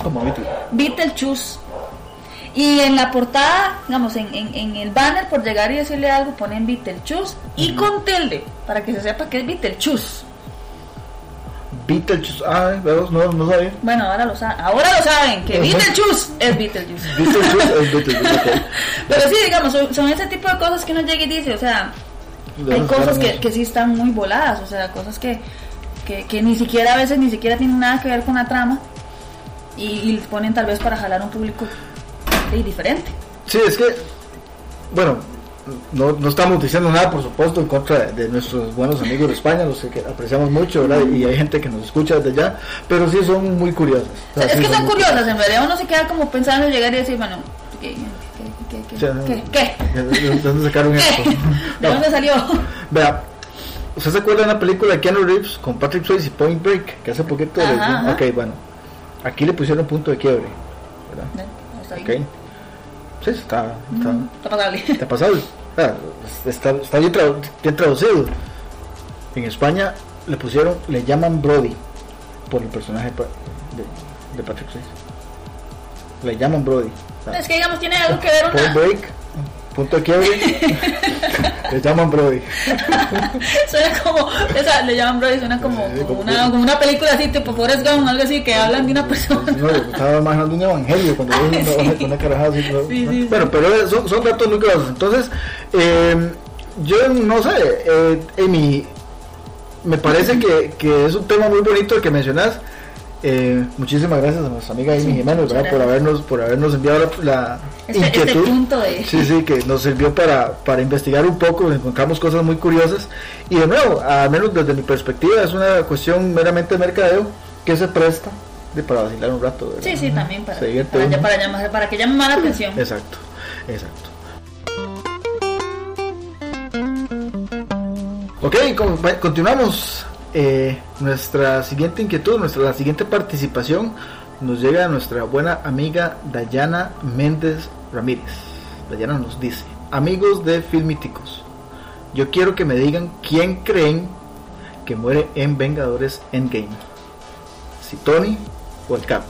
Como Beetlejuice.
Beetlejuice. Y en la portada, digamos, en, en, en el banner, por llegar y decirle algo, ponen Beetlejuice y con tilde, para que se sepa que es Beetlejuice.
Beetlejuice. Ah, no, no sabía.
Bueno, ahora lo saben, ahora lo saben, que. Beetlejuice es Beetlejuice.
Beetlejuice es Beetlejuice. ok.
Pero sí, digamos, son, son ese tipo de cosas que uno llega y dice, o sea,
¿De
hay cosas que, que sí están muy voladas, o sea, cosas que, que, que ni siquiera a veces ni siquiera tienen nada que ver con la trama y, y les ponen tal vez para jalar un público eh, diferente.
Sí, es que, bueno, no, no estamos diciendo nada, por supuesto, en contra de, de nuestros buenos amigos de España, los que apreciamos mucho, ¿verdad? Y hay gente que nos escucha desde allá, pero sí son muy curiosas. O sea,
es
sí
que son curiosas, en realidad uno se queda como pensando en llegar y decir, bueno, ¿qué? ¿Qué? ¿Qué?
O sea,
¿Qué?
¿De de dónde sacaron esto?
¿Qué? ¿De
No,
dónde salió?
Vea, ¿usted se acuerda de una película de Keanu Reeves con Patrick Swayze y Point Break? Que hace poquito...
Ajá, ajá.
Ok, bueno, aquí le pusieron punto de quiebre, ¿verdad?
Está bien.
Sí, está... está
Está pasable.
Está pasado. Ah, está, está bien, tradu- bien traducido. En España le pusieron, le llaman Brody por el personaje de, de Patrick Swayze. Le llaman Brody. Sea,
Es que digamos tiene algo que ver una...
Break, punto de quiebre, le llaman Brody.
suena como, esa, le llaman Brody, suena como,
Sí,
como una, como una película así, tipo Forrest Gump, algo así, que hablan de una persona.
No, yo estaba imaginando un evangelio cuando una,
Sí.
una, una carajada así. ¿no?
Sí.
Bueno, pero son, son datos curiosos. Entonces, eh, yo no sé, eh, Amy, me parece que, que es un tema muy bonito el que mencionas. Eh, muchísimas gracias a nuestra amiga Amy
Sí,
Jiménez ¿verdad? por habernos por habernos enviado la,
Este- este
inquietud
punto de-
sí sí que nos sirvió para, para investigar un poco encontramos cosas muy curiosas y de nuevo al menos desde mi perspectiva es una cuestión meramente de mercadeo que se presta de para vacilar un rato ¿verdad?
Sí, sí, también para, para, llamar, para que llame más la atención.
Exacto, exacto. Ok, continuamos. Eh, nuestra siguiente inquietud, nuestra la siguiente participación nos llega a nuestra buena amiga Dayana Méndez Ramírez. Dayana nos dice, amigos de Filmíticos, yo quiero que me digan quién creen que muere en Vengadores Endgame. Si Tony o el Cap.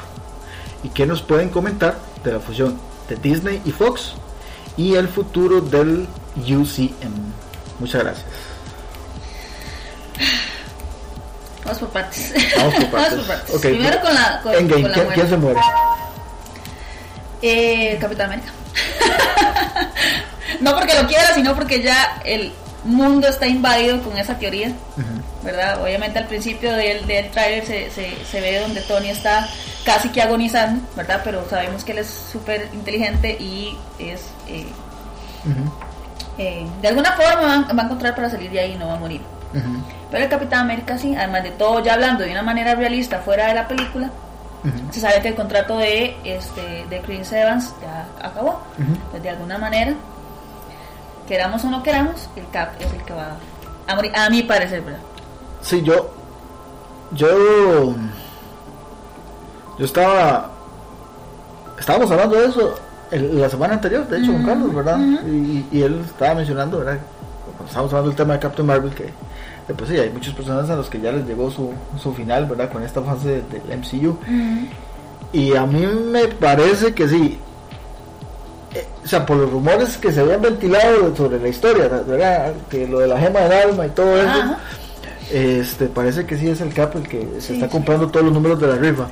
¿Y qué nos pueden comentar de la fusión de Disney y Fox y el futuro del UCM? Muchas gracias.
Vamos por partes.
Vamos por partes.
Primero con la, con,
Endgame,
con la
¿quién, se muere?
Eh, Capitán América. no porque lo quiera, sino porque ya el mundo está invadido con esa teoría, ¿verdad? Obviamente al principio del, del trailer se, se, se ve donde Tony está casi que agonizando, ¿verdad? Pero sabemos que él es súper inteligente y es... eh, eh, de alguna forma va a encontrar para salir de ahí y no va a morir. Pero el Capitán América sí, además de todo, ya hablando de una manera realista fuera de la película, se sabe que el contrato de este de Chris Evans ya acabó. Pues de alguna manera, queramos o no queramos, el Cap es el que va a morir, a mi parecer, ¿verdad?
Sí, yo. Yo. Yo estaba. Estábamos hablando de eso el- la semana anterior, de hecho, con Carlos, ¿verdad? y, y él estaba mencionando, ¿verdad? Cuando estábamos hablando del tema de Captain Marvel, que, pues sí, hay muchas personas a los que ya les llegó su, su final, ¿verdad? Con esta fase del MCU. Y a mí me parece que sí. Eh, o sea, por los rumores que se habían ventilado sobre la historia, ¿verdad? Que lo de la gema del alma y todo eso.
Ajá.
Este, parece que sí es el Cap el que se está
sí.
comprando todos los números de la rifa.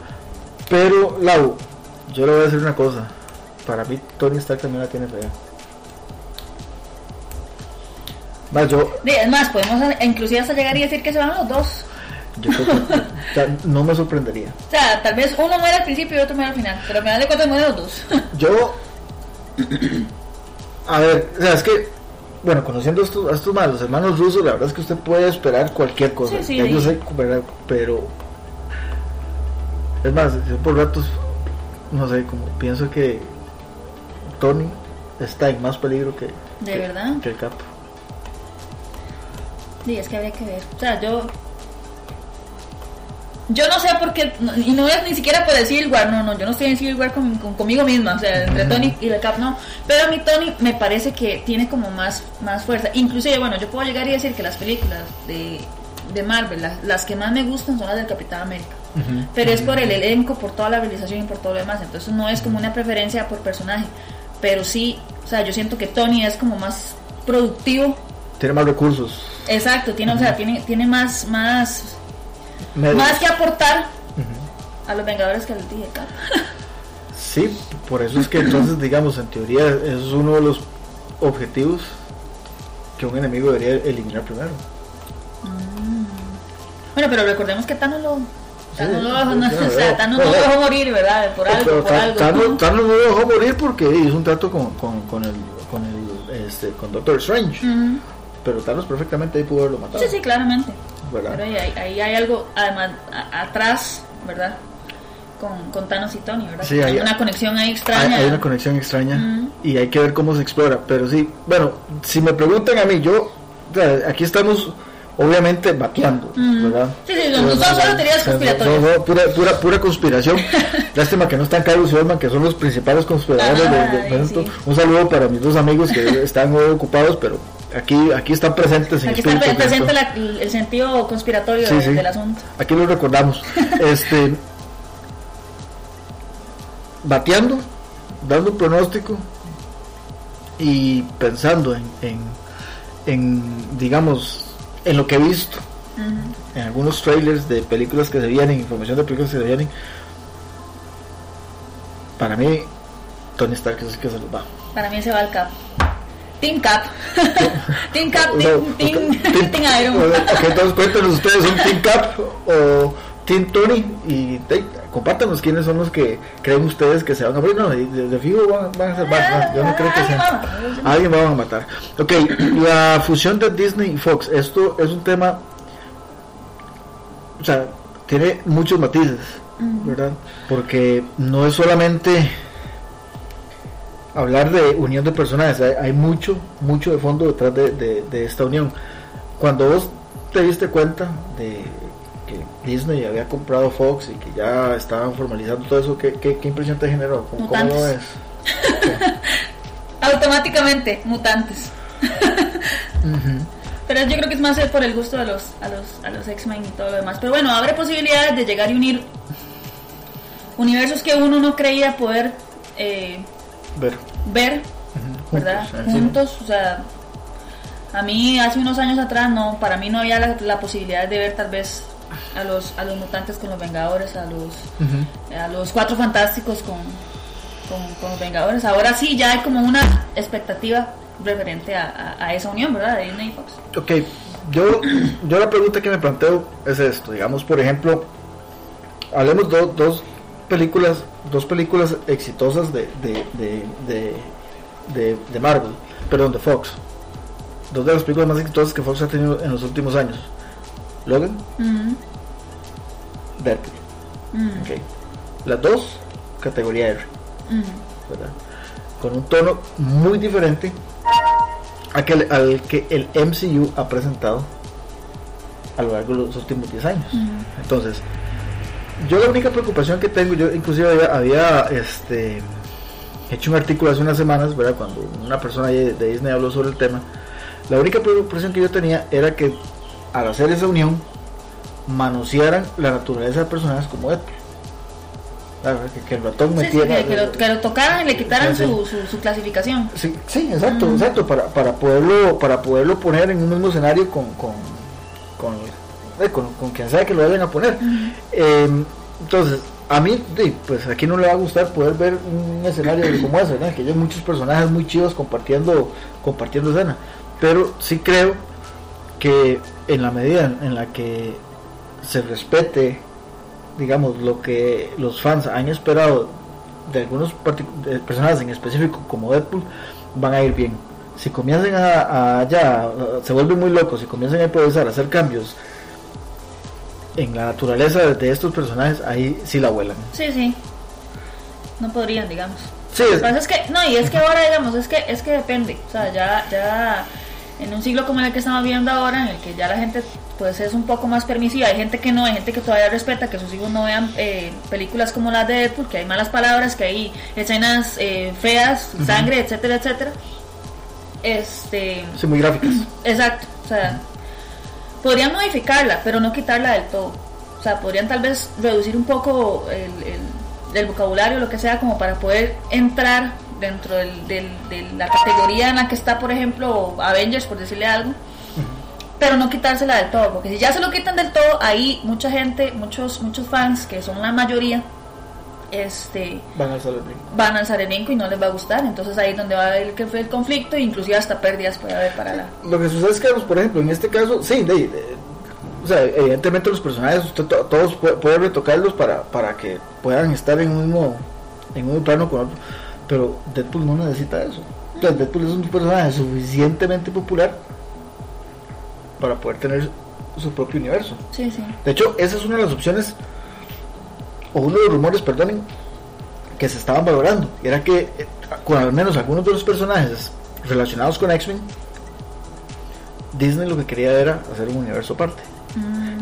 Pero, Lau, yo le voy a decir una cosa. Para mí, Tony Stark también la tiene fea. Más, yo,
Sí, Es más, podemos inclusive hasta llegar y decir que se van los dos.
yo creo que ya no me sorprendería.
O sea, tal vez uno muere al principio y otro muere al final, pero al final de cuentas mueren los dos.
Yo. A ver, o sea, es que. Bueno, conociendo a estos, a estos más, los hermanos rusos, la verdad es que usted puede esperar cualquier cosa.
Sí, sí,
Ya yo sé, pero. Es más, yo por ratos. No sé, como pienso que. Tony está en más peligro que.
¿De
que-
verdad?
Que el Cap.
Sí, es que habría que ver. O sea, yo. Yo no sé por qué. no- Y no es ni siquiera por decir War. No, no, yo no estoy en Civil War con, con- conmigo misma. O sea, entre Tony y el Cap no. Pero a mí Tony me parece que tiene como más, más fuerza. Inclusive, bueno, yo puedo llegar y decir que las películas de, de Marvel, las, las que más me gustan son las del Capitán América. Pero es por el elenco, por toda la realización y por todo lo demás. Entonces no es como una preferencia por personaje. Pero sí, o sea, yo siento que Tony es como más productivo.
Tiene más recursos.
Exacto, tiene, o sea, tiene, tiene más, más,
medios.
más que aportar a los Vengadores que al dije Cap.
Sí, por eso es que entonces, digamos, en teoría, es uno de los objetivos que un enemigo debería eliminar primero.
Bueno, pero recordemos que Thanos lo, Thanos
Sí,
no,
sí,
o sea,
no,
Thanos
no,
no
no.
dejó morir, ¿verdad? Por algo, por algo.
Thanos, Thanos no lo dejó morir porque hizo un trato con, con, con el con el este con Doctor Strange. Pero Thanos perfectamente ahí pudo haberlo matado.
Sí, sí, claramente.
¿verdad?
Pero ahí, ahí- hay algo, además, a- atrás, ¿verdad? Con, con Thanos y Tony, ¿verdad?
Sí, hay-
Hay una conexión ahí
hay,
extraña.
hay una conexión extraña
Ujú.
y hay que ver cómo se explora. Pero sí, bueno, si me preguntan a mí, yo o sea, aquí estamos obviamente bateando,
Ujú.
¿verdad?
Sí, sí, no, son solo teorías conspiratorias.
no, no, pura, pura, pura conspiración. Lástima que no están Carlos y Osman, que son los principales conspiradores del
Ay,
del momento.
sí.
Un saludo para mis dos amigos que están muy ocupados, pero aquí, aquí están presentes en
Aquí está presente el sentido conspiratorio
Sí,
de-
sí.
del asunto.
Aquí lo recordamos. este bateando, dando un pronóstico y pensando en, en, en, digamos, en lo que he visto, en algunos trailers de películas que se vienen, información de películas que se vienen. Para mí, Tony Stark es el que se los va.
Para mí se va el Cap. Team Cap. team Cap, Team, team,
Team-
Iron.
Ok, entonces cuéntenos ustedes, ¿un Team Cap o Team Tony? Y hey, compártanos quiénes son los que creen ustedes que se van a abrir. No, de, fijo van, van a ser más, yo no creo que
Alguien
sea.
va a-
Alguien van a matar. Ok, la fusión de Disney y Fox, esto es un tema, o sea, tiene muchos matices, ¿verdad? Porque no es solamente hablar de unión de personajes, hay, hay mucho, mucho de fondo detrás de, de- de esta unión. Cuando vos te diste cuenta de que Disney había comprado Fox y que ya estaban formalizando todo eso, ¿qué, qué, qué impresión te generó? ¿Cómo, cómo lo ves?
Mutantes. Automáticamente, mutantes. Pero yo creo que es más por el gusto de los, a los, a los X-Men y todo lo demás. Pero bueno, abre posibilidades de llegar y unir universos que uno no creía poder eh,
Ver.
ver, ¿verdad?
Juntos,
o sea, a mí hace unos años atrás no, para mí no había la, la posibilidad de ver tal vez a los, a los mutantes con los Vengadores, a los, a los Cuatro Fantásticos con, con, con los Vengadores. Ahora sí ya hay como una expectativa referente a, a- a esa unión, ¿verdad? De Disney y Fox.
Ok, yo, yo la pregunta que me planteo es esto, digamos por ejemplo, hablemos de dos películas, dos películas exitosas de, de, de, de, de- Marvel, perdón, de Fox. Dos de las películas más exitosas que Fox ha tenido en los últimos años. Logan,
Mm,
Deadpool.
mm.
Las dos, categoría R,
mm.
¿verdad? Con un tono muy diferente a que- al que el MCU ha presentado a lo largo de los últimos 10 años. Entonces, yo la única preocupación que tengo, yo inclusive había, había, este hecho un artículo hace unas semanas, ¿verdad? Cuando una persona de, de Disney habló sobre el tema, la única preocupación que yo tenía era que al hacer esa unión manosearan la naturaleza de personajes como Deadpool. Que, que el ratón
Sí, sí,
metiera
que, que lo, que lo tocaran y le quitaran
Sí, sí.
Su, su, su clasificación.
Sí, sí, exacto, exacto, para, para poderlo, para poderlo poner en un mismo escenario con, con, con, eh, con, con quien sea que lo vayan a poner. Eh, entonces, a mí, pues aquí no le va a gustar poder ver un escenario como ese, ¿verdad? que hay muchos personajes muy chivos compartiendo, compartiendo escena, pero sí creo que en la medida en la que se respete, digamos, lo que los fans han esperado de algunos de personajes en específico como Deadpool, van a ir bien. Si comienzan a, a ya, a- se vuelven muy locos, si comienzan a improvisar, a hacer cambios en la naturaleza de, estos personajes, ahí sí la vuelan.
Sí, sí. No podrían, digamos.
Sí,
Lo que pasa es que, no, y es que ahora, digamos, es que, es que depende. O sea, ya, ya en un siglo como el que estamos viviendo ahora, en el que ya la gente pues es un poco más permisiva, hay gente que no, hay gente que todavía respeta que sus hijos no vean eh, películas como las de Deadpool, que hay malas palabras, que hay escenas eh, feas, sangre, etcétera, etcétera. Este,
sí, muy gráficas.
Exacto, o sea, podrían modificarla, pero no quitarla del todo. O sea, podrían tal vez reducir un poco el, el- vocabulario, lo que sea, como para poder entrar dentro del- del- de la categoría en la que está, por ejemplo, Avengers, por decirle algo, pero no quitársela del todo, porque si ya se lo quitan del todo, ahí mucha gente, muchos, muchos fans, que son la mayoría, este
Van a
van a alzar el brinco y no les va a gustar, entonces ahí es donde va a haber el, el conflicto, e inclusive hasta pérdidas puede haber para la...
Lo que sucede es que, pues, por ejemplo, en este caso, sí, de- de- o sea, evidentemente los personajes, usted to- todos puede, puede retocarlos para, para que puedan estar en un mismo, en un plano con otro, pero Deadpool no necesita eso. Deadpool es un personaje suficientemente popular para poder tener su propio universo.
Sí, sí.
De hecho, esa es una de las opciones, o uno de los rumores, perdonen, que se estaban valorando. Era que, eh, con al menos algunos de los personajes relacionados con X-Men, Disney lo que quería era hacer un universo aparte.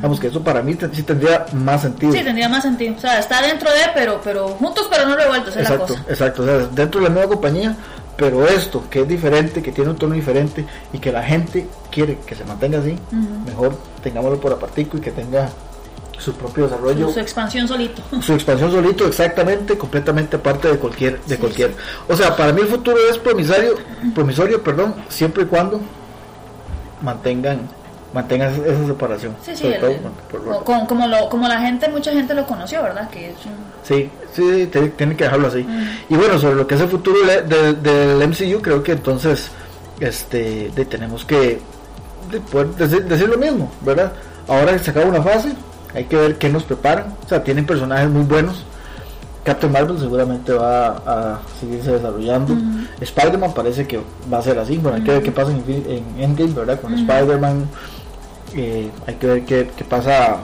Vamos, que eso para mí sí tendría más sentido.
Sí, tendría más sentido. O sea, está dentro de, pero, pero juntos, pero no revueltos, es la
exacto,
cosa.
exacto. O sea, dentro de la misma compañía, pero esto, que es diferente, que tiene un tono diferente y que la gente quiere que se mantenga así, mejor tengámoslo por apartico y que tenga su propio desarrollo.
Su, su expansión solito.
su expansión solito exactamente completamente aparte de cualquier de
Sí,
cualquier
sí.
o sea para mí el futuro es promisorio promisorio perdón siempre y cuando mantengan mantengan esa- separación
Sí, sí, el-
todo
el-
por-
como, como, lo, como la gente, mucha gente lo conoció, ¿verdad? Que es un...
sí sí te- tienen que dejarlo así y bueno sobre lo que es el futuro de- de- del MCU creo que entonces este de- tenemos que de poder decir, decir lo mismo verdad ahora se acaba una fase hay que ver qué nos preparan o sea tienen personajes muy buenos Captain Marvel seguramente va a seguirse desarrollando. Spider-Man parece que va a ser así. Bueno, hay que ver qué pasa en, en Endgame, ¿verdad? Con Spider-Man. Eh, hay que ver qué, qué pasa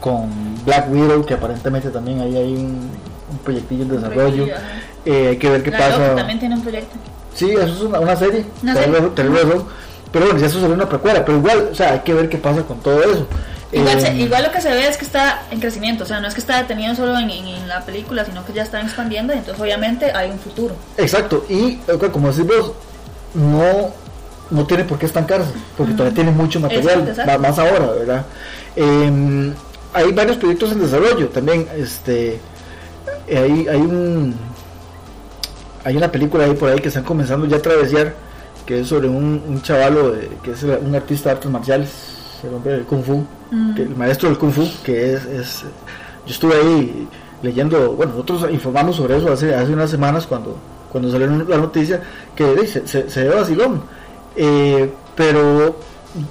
con Black Widow, que aparentemente también ahí hay un, un proyectillo en desarrollo. Eh, hay que ver qué
La
pasa.
También tiene un proyecto.
Sí, eso es una, una serie. Razón. Pero bueno, ya eso sería una precuela. Pero igual, o sea, hay que ver qué pasa con todo eso.
Igual,
Eh,
se- igual lo que se ve es que está en crecimiento, o sea, no es que está detenido solo en, en- en la película, sino que ya está expandiendo y entonces obviamente hay un futuro.
Exacto, y como decís vos, no, no tiene por qué estancarse, porque todavía tiene mucho material,
Exacto, exacto.
ma- más ahora, ¿verdad? Eh, hay varios proyectos en desarrollo también, este, eh, hay, hay un, hay una película ahí por ahí que están comenzando ya a travesear, que es sobre un, un chavalo de- que es un artista de artes marciales, el hombre del kung fu, que- el maestro del kung fu, que es, es yo estuve ahí leyendo, bueno, nosotros informamos sobre eso hace, hace unas semanas cuando, cuando salió la noticia, que dice, se, se ve vacilón, Eh, pero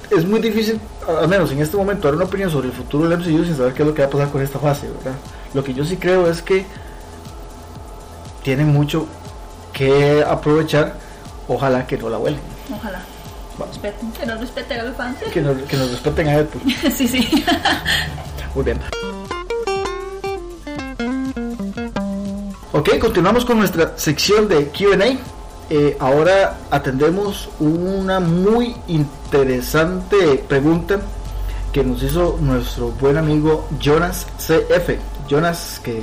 es muy difícil, al menos en este momento, dar una opinión sobre el futuro del MCU sin saber qué es lo que va a pasar con esta fase, ¿verdad? Lo que yo sí creo es que tienen mucho que aprovechar, ojalá que no la huelen,
Ojalá. Respeten, que nos respeten a los fans.
que nos, que nos respeten a Deadpool.
sí, sí.
Muy bien. Ok, continuamos con nuestra sección de QA. Eh, ahora atendemos una muy interesante pregunta que nos hizo nuestro buen amigo Jonas CF. Jonas, que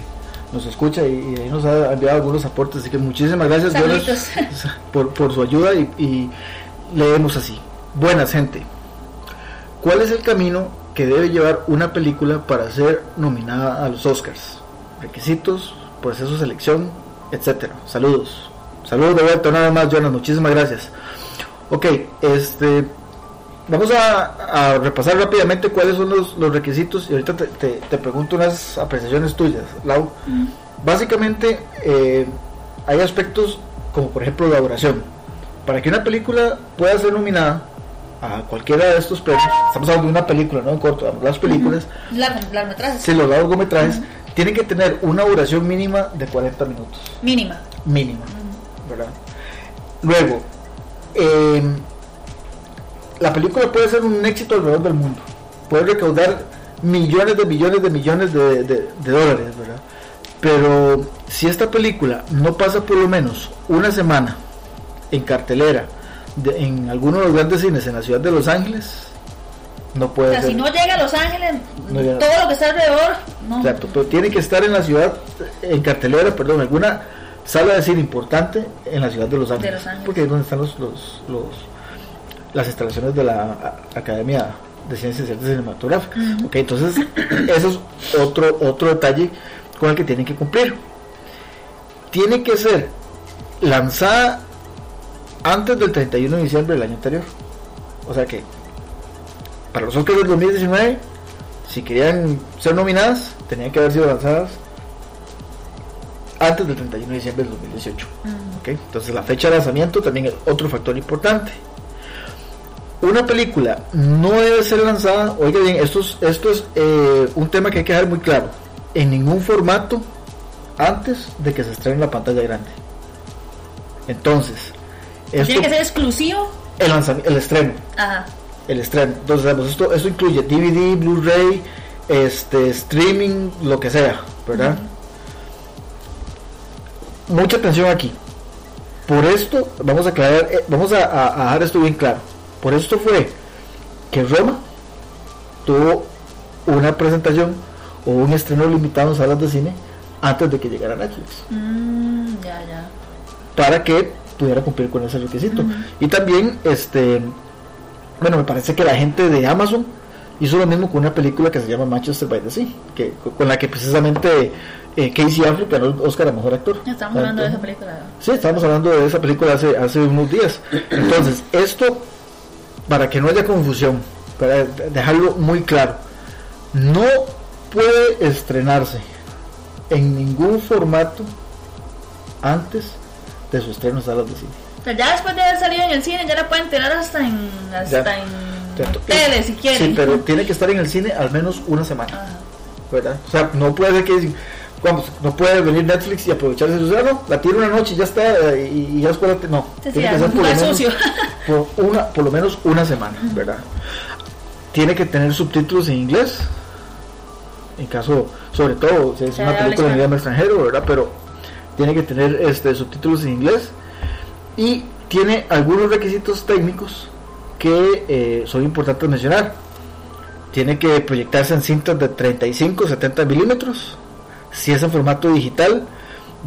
nos escucha y, y ahí nos ha enviado algunos aportes. Así que muchísimas gracias, Jonas, por, por su ayuda. Y, y leemos así: Buenas, gente. ¿Cuál es el camino que debe llevar una película para ser nominada a los Oscars? Requisitos, proceso de selección, etcétera. Saludos. Saludos de vuelta, nada más, Jonas. Muchísimas gracias. Ok, este. Vamos a, a repasar rápidamente cuáles son los, los requisitos y ahorita te, te- te pregunto unas apreciaciones tuyas, Lau. Básicamente eh, hay aspectos como por ejemplo la duración. Para que una película pueda ser nominada a cualquiera de estos premios, estamos hablando de una película, no en corto, las películas,
La, largometrajes.
si los largometrajes, tienen que tener una duración mínima de 40 minutos
Mínima.
mínima, ¿verdad? Luego, eh, la película puede ser un éxito alrededor del mundo, puede recaudar millones de millones de millones de, de- de dólares, ¿verdad? Pero si esta película no pasa por lo menos una semana en cartelera de- en alguno de los grandes cines en la ciudad de Los Ángeles, no
O
puede
sea,
ser.
si no llega a Los Ángeles,
No
todo lo que está alrededor, no.
Exacto, pero tiene que estar en la ciudad, en cartelera, perdón, alguna sala de cine importante en la ciudad de Los Ángeles.
Los Ángeles.
Porque es donde están los, los, los- las instalaciones de la Academia de Ciencias y Artes Cinematográficas.
Ujú.
Ok, entonces, eso es otro, otro detalle con el que tienen que cumplir. Tiene que ser lanzada antes del 31 de diciembre del año anterior. O sea que, para los Oscars del 2019, si querían ser nominadas, tenían que haber sido lanzadas antes del 31 de diciembre del 2018.
Mm.
Entonces la fecha de lanzamiento también es otro factor importante. Una película no debe ser lanzada, oiga bien, esto es, esto es eh, un tema que hay que dejar muy claro, en ningún formato antes de que se estrene en la pantalla grande. Entonces, esto,
Tiene que ser exclusivo.
el, el estreno,
Ajá.
el estreno. Entonces, digamos, esto, esto incluye DVD, Blu-ray, este, streaming, lo que sea, ¿verdad? Mucha atención aquí. Por esto, vamos a aclarar, eh, vamos a, a- a dejar esto bien claro. Por esto fue que Roma tuvo una presentación o un estreno limitado en salas de cine antes de que llegara Netflix
Mm, ya, ya.
para que pudiera cumplir con ese requisito. Y también, este, bueno, me parece que la gente de Amazon hizo lo mismo con una película que se llama Manchester by the Sea, que, con la que precisamente eh, Casey Affleck ganó el Oscar a Mejor Actor.
Estamos hablando de esa película.
Sí, estábamos hablando de esa película hace, hace unos días. Entonces, esto, para que no haya confusión, para dejarlo muy claro, no puede estrenarse en ningún formato antes de su estreno en salas de cine.
O sea, ya después de haber salido en el cine, ya la pueden tirar hasta en, hasta
Ya.
en
Ya.
tele si quieren.
Sí, pero tiene que estar en el cine al menos una semana,
Ajá.
¿verdad? O sea, no puede que vamos, no puede venir Netflix y aprovecharse de su no, la tiro una noche y ya está y, y ya después la ti- no,
Sí, sí,
tiene que ser por lo, menos, por una por lo menos una semana, ¿verdad? Tiene que tener subtítulos en inglés. En caso, sobre todo, si es una película en idioma extranjero, ¿verdad? Pero tiene que tener este subtítulos en inglés y tiene algunos requisitos técnicos que eh, son importantes mencionar. Tiene que proyectarse en cintas de 35 70 milímetros. Si es en formato digital,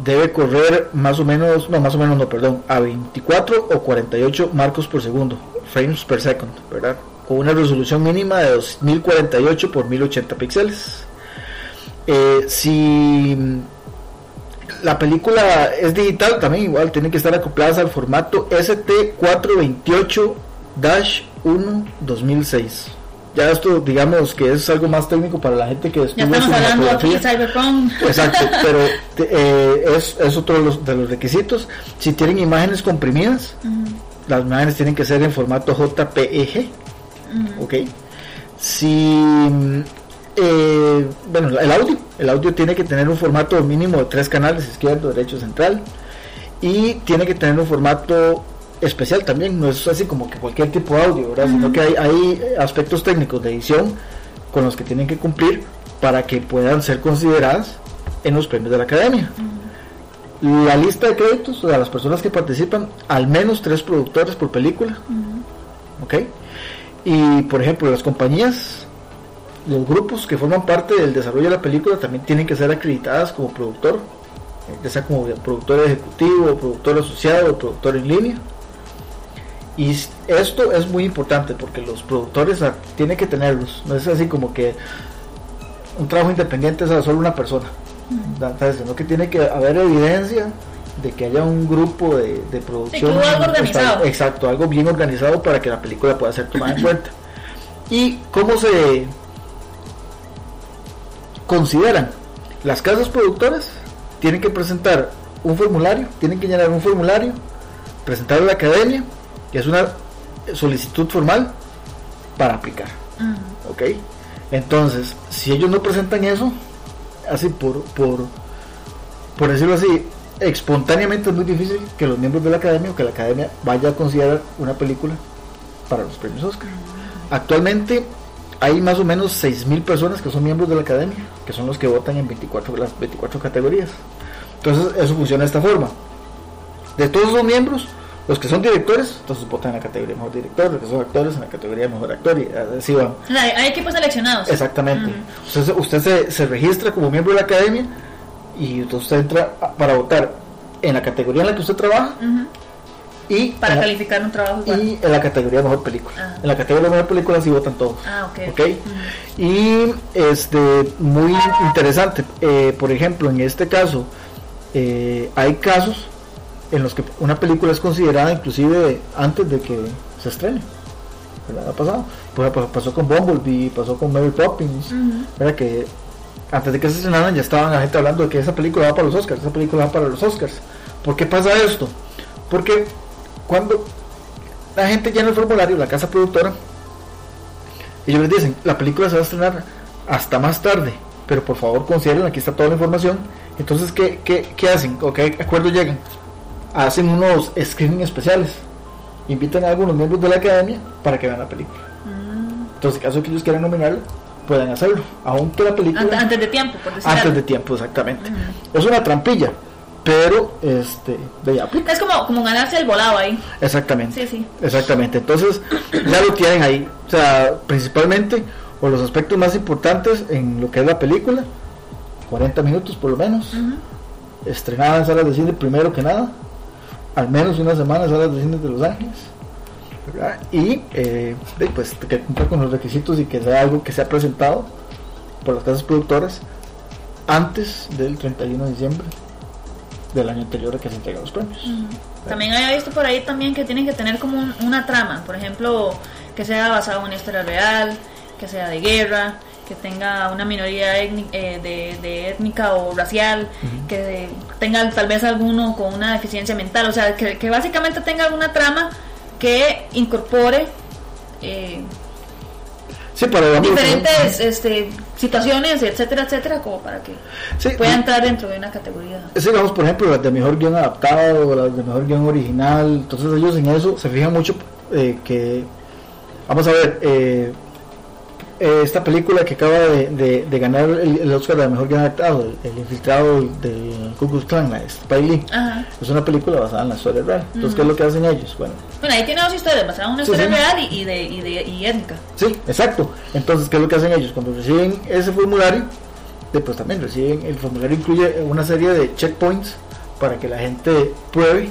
debe correr más o menos, no, más o menos, no, perdón, a 24 o 48 marcos por segundo, frames per second, ¿verdad? Con una resolución mínima de 2048 por 1080 píxeles. Eh, si la película es digital, también igual tiene que estar acopladas al formato ST428-1 2006. Ya esto, digamos que es algo más técnico para la gente que
Ya
estudia
estamos hablando aquí. Cyberpunk.
Exacto, pero eh, es, es otro de los, de los requisitos. Si tienen imágenes comprimidas, las imágenes tienen que ser en formato JPEG. Ok. Si. Eh, bueno, el audio. El audio tiene que tener un formato mínimo de tres canales: izquierdo, derecho, central. Y tiene que tener un formato especial también. No es así como que cualquier tipo de audio, ¿verdad? Sino que hay, hay aspectos técnicos de edición con los que tienen que cumplir para que puedan ser consideradas en los premios de la academia. La lista de créditos, o sea, las personas que participan, al menos tres productores por película.
Ujú.
¿ok? Y por ejemplo, las compañías los grupos que forman parte del desarrollo de la película también tienen que ser acreditadas como productor, eh, ya sea como productor ejecutivo, productor asociado, productor en línea. Y esto es muy importante porque los productores tienen que tenerlos, no es así como que un trabajo independiente es solo una persona, sino que tiene que haber evidencia de que haya un grupo de, producción.
algo organizado.
exacto, algo bien organizado para que la película pueda ser tomada en cuenta. ¿Y cómo se consideran? Las casas productoras tienen que presentar un formulario, tienen que llenar un formulario, presentarlo a la academia, que es una solicitud formal para aplicar. ¿Ok? Entonces, si ellos no presentan eso, así por, por, por decirlo así, espontáneamente es muy difícil que los miembros de la academia o que la academia vaya a considerar una película para los premios Oscar. Actualmente hay más o menos 6.000 personas que son miembros de la academia, que son los que votan en 24, las 24 categorías. Entonces eso funciona de esta forma. De todos los miembros, los que son directores, entonces votan en la categoría de mejor director, los que son actores en la categoría de mejor actor y así van.
Hay equipos seleccionados.
Exactamente. Entonces usted se, se registra como miembro de la academia y usted entra para votar en la categoría en la que usted trabaja y
para calificar un trabajo
y en la categoría mejor película ah. en la categoría de mejor película sí votan todos
ah, okay.
y este muy interesante eh, por ejemplo en este caso eh, hay casos en los que una película es considerada inclusive antes de que se estrene ¿verdad? ha pasado pues, pasó con Bumblebee pasó con Mary Poppins uh que antes de que se estrenaran ya estaban la gente hablando de que esa película va para los Oscars, esa película va para los Oscars. ¿Por qué pasa esto? Porque cuando la gente llena el formulario, la casa productora, ellos les dicen, la película se va a estrenar hasta más tarde, pero por favor consideren, aquí está toda la información. Entonces, ¿qué, qué, hacen? ¿O qué acuerdos llegan? Hacen unos screening especiales. Invitan a algunos miembros de la academia para que vean la película. Mm. Entonces, en caso de que ellos quieran nominarla, pueden hacerlo, aunque la película...
Antes de tiempo, por decirlo
Antes de tiempo, exactamente. Es una trampilla, pero este de
aplica. Es como, como ganarse el volado ahí.
Exactamente.
Sí, sí.
Exactamente. Entonces, ya lo tienen ahí. O sea, principalmente, o los aspectos más importantes en lo que es la película, 40 minutos por lo menos, estrenada en salas de cine primero que nada, al menos una semana en salas de cine de Los Ángeles y eh, pues que cumpla con los requisitos y que sea algo que sea presentado por las casas productoras antes del 31 de diciembre del año anterior a que se entreguen los premios.
También había visto por ahí también que tienen que tener como una trama, por ejemplo, que sea basado en una historia real, que sea de guerra, que tenga una minoría eh, de, étnica o racial, que tenga tal vez alguno con una deficiencia mental, o sea, que, que básicamente tenga alguna trama que incorpore eh, diferentes este, situaciones, etcétera, etcétera, como para que pueda entrar dentro de una categoría.
Sí, digamos, por ejemplo, las de mejor guion adaptado, o las de mejor guion original, entonces ellos en eso se fijan mucho eh, que, vamos a ver, eh, eh, esta película que acaba de, de, ganar el, Oscar de mejor guion adaptado, el, infiltrado del Ku Klux Klan, Spike Lee, es una película basada en la historia real. Entonces, ¿qué es lo que hacen ellos?
Bueno, bueno ahí tiene dos historias, basadas en una historia real y, de, y, de, y étnica.
Sí, exacto. Entonces, ¿qué es lo que hacen ellos? Cuando reciben ese formulario, después también reciben, el formulario incluye una serie de checkpoints para que la gente pruebe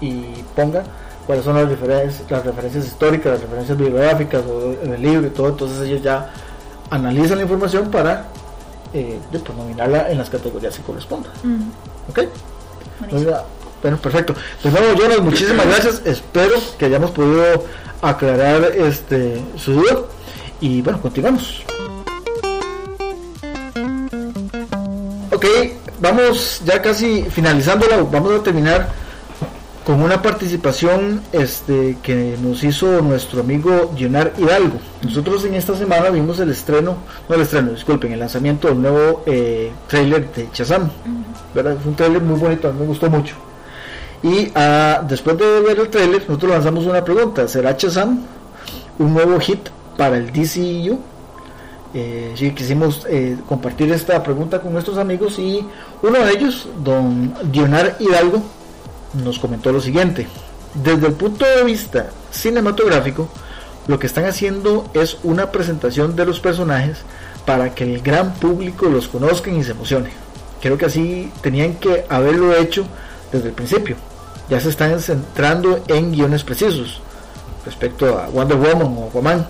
y ponga cuáles son las referencias, las referencias históricas, las referencias bibliográficas o en el libro y todo, entonces ellos ya analizan la información para eh, nominarla en las categorías que correspondan. ¿Ok? Bueno, perfecto. De nuevo, Jonas, muchísimas gracias. Espero que hayamos podido aclarar este su duda. Y bueno, continuamos. Ok, vamos ya casi finalizándola. Vamos a terminar con una participación este, que nos hizo nuestro amigo Leonard Hidalgo. Nosotros en esta semana vimos el estreno, no el estreno, disculpen, el lanzamiento del nuevo eh, trailer de Chazam. ¿verdad? Fue un trailer muy bonito, a mí me gustó mucho. Y ah, después de ver el trailer, nosotros lanzamos una pregunta: ¿será Chazam un nuevo hit para el DCU? E eh, sí, quisimos eh, compartir esta pregunta con nuestros amigos y uno de ellos, don Leonard Hidalgo, nos comentó lo siguiente. Desde el punto de vista cinematográfico, lo que están haciendo es una presentación de los personajes para que el gran público los conozca y se emocione. Creo que así tenían que haberlo hecho desde el principio. Ya se están centrando en guiones precisos respecto a Wonder Woman o Aquaman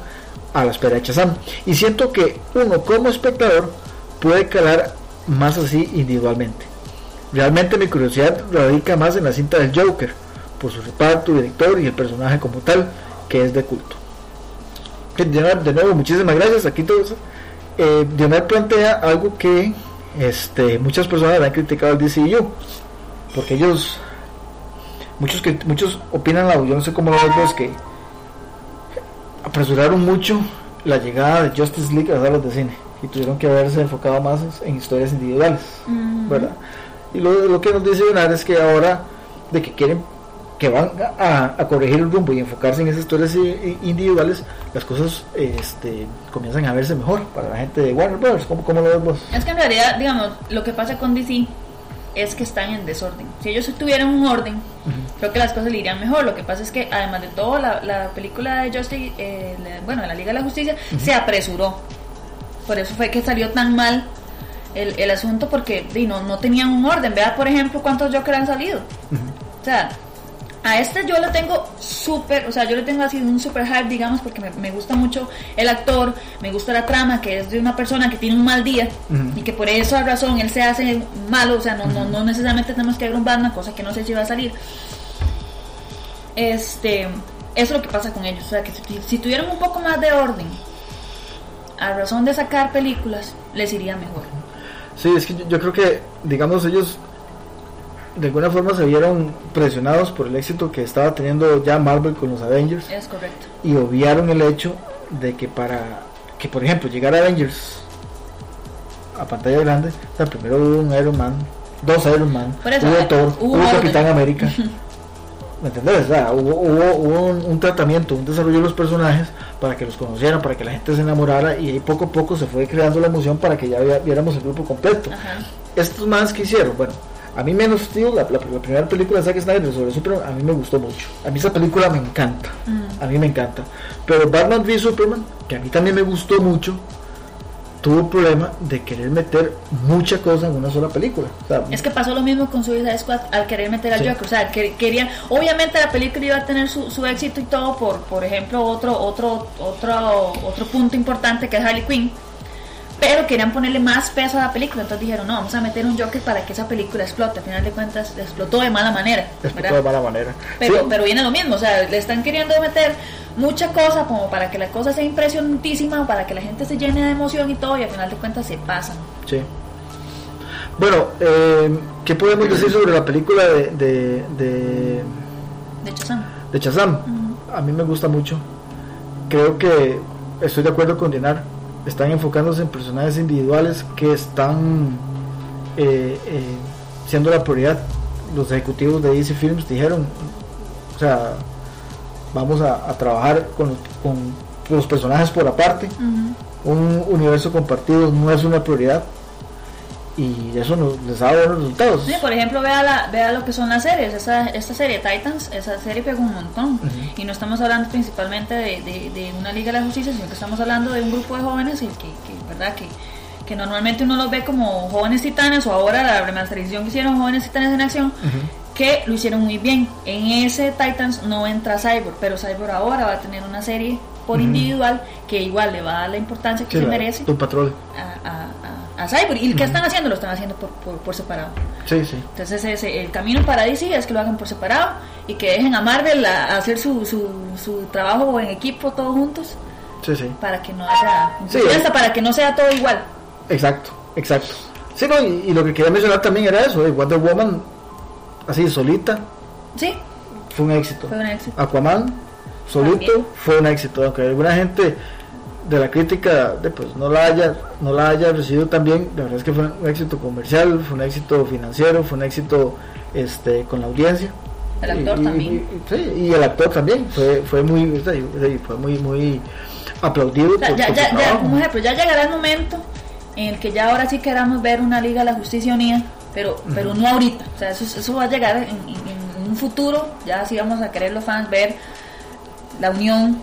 a la espera de Shazam. Y siento que uno como espectador puede calar más así individualmente. Realmente mi curiosidad radica más en la cinta del Joker, por su reparto, director y el personaje como tal, que es de culto. De nuevo, muchísimas gracias. Aquí todo eso. Eh, plantea algo que este, muchas personas han criticado al DCU, porque ellos, muchos que muchos opinan, yo no sé cómo lo ves, que apresuraron mucho la llegada de Justice League a salas de cine y tuvieron que haberse enfocado más en historias individuales, ¿verdad? Y lo, lo, que nos dice Leonard es que ahora de que quieren que van a, corregir el rumbo y enfocarse en esas historias individuales, las cosas este, comienzan a verse mejor para la gente de Warner Bros. ¿Cómo, cómo lo ves vos?
Es que en realidad, digamos, lo que pasa con DC es que están en desorden. Si ellos tuvieran un orden, creo que las cosas le irían mejor. Lo que pasa es que, además de todo, la, la película de Justice, eh, bueno, la Liga de la Justicia, se apresuró. Por eso fue que salió tan mal el, el asunto, porque no, no tenían un orden. Vea, por ejemplo, cuántos Joker han salido. O sea, a este yo lo tengo súper, o sea, yo le tengo así un super hype, digamos, porque me, gusta mucho el actor, me gusta la trama, que es de una persona que tiene un mal día y que por esa razón él se hace malo, o sea, no, no, no necesariamente tenemos que ver un Batman, cosa que no sé si va a salir. Este, eso es lo que pasa con ellos, o sea, que si, si tuvieran un poco más de orden, a razón de sacar películas, les iría mejor.
Sí, es que yo creo que, digamos, ellos de alguna forma se vieron presionados por el éxito que estaba teniendo ya Marvel con los Avengers.
Es correcto.
Y obviaron el hecho de que para que, por ejemplo, llegara Avengers a pantalla grande, o primero hubo un Iron Man, dos Iron Man, hubo Thor, hubo, Capitán América. ¿Me entendés? hubo, hubo, un, tratamiento, un desarrollo de los personajes para que los conocieran, para que la gente se enamorara y ahí poco a poco se fue creando la emoción para que ya viéramos el grupo completo. Estos más que hicieron, bueno, a mí menos Steel, la, primera película de Zack Snyder sobre Superman, a mí me gustó mucho. A mí esa película me encanta. A mí me encanta. Pero Batman v Superman, que a mí también me gustó mucho, tuvo el problema de querer meter mucha cosa en una sola película.
es que pasó lo mismo con Suicide Squad al querer meter al Joker. O sea, que, querían, obviamente la película iba a tener su, su, éxito y todo por, por ejemplo, otro, otro, otro, otro punto importante que es Harley Quinn pero querían ponerle más peso a la película, entonces dijeron, no, vamos a meter un Joker para que esa película explote, al final de cuentas explotó de mala manera.
Explotó de mala manera.
Pero, pero viene lo mismo, o sea, le están queriendo meter mucha cosa como para que la cosa sea impresionantísima, para que la gente se llene de emoción y todo, y al final de cuentas se pasan.
Sí. Bueno, eh, ¿qué podemos decir sobre la película de... De,
de, de Chazam.
De Chazam. A mí me gusta mucho. Creo que estoy de acuerdo con Dinar están enfocándose en personajes individuales que están eh, eh, siendo la prioridad. Los ejecutivos de DC Films dijeron, o sea, vamos a, trabajar con, los personajes por aparte. Un universo compartido no es una prioridad y eso nos, les da buenos resultados.
Sí, por ejemplo, vea, la, vea lo que son las series. Esa, esta serie Titans, esa serie pegó un montón. Y no estamos hablando principalmente de, de, una Liga de la Justicia, sino que estamos hablando de un grupo de jóvenes y que, ¿verdad? Que, que normalmente uno los ve como jóvenes titanes o ahora la remasterización que hicieron jóvenes titanes en acción. que lo hicieron muy bien. En ese Titans no entra Cyborg, pero Cyborg ahora va a tener una serie por individual que igual le va a dar la importancia que se merece.
Tu patrón.
a, a Cyborg. ¿Y qué están haciendo? Lo están haciendo por, por, separado.
Sí, sí.
Entonces ese, el camino para DC es que lo hagan por separado y que dejen a Marvel a, hacer su, su, su, trabajo en equipo todos juntos.
Sí, sí.
Para que no haya... Sí, para que no sea todo igual.
Exacto, exacto. Sí, no, y, lo que quería mencionar también era eso, Wonder Woman, así solita.
Sí.
Fue un éxito.
Fue un éxito.
Aquaman, solito, fue un éxito. Aunque alguna gente de la crítica de, pues no la haya no la haya recibido también la verdad es que fue un éxito comercial fue un éxito financiero fue un éxito este con la audiencia.
El actor también.
y, el actor también fue fue muy fue muy muy aplaudido
ya, ya, como ejemplo ya llegará el momento en el que ya ahora sí queramos ver una liga de la justicia unida pero pero no ahorita. O sea eso, eso va a llegar en, en un futuro ya sí vamos a querer los fans ver la unión,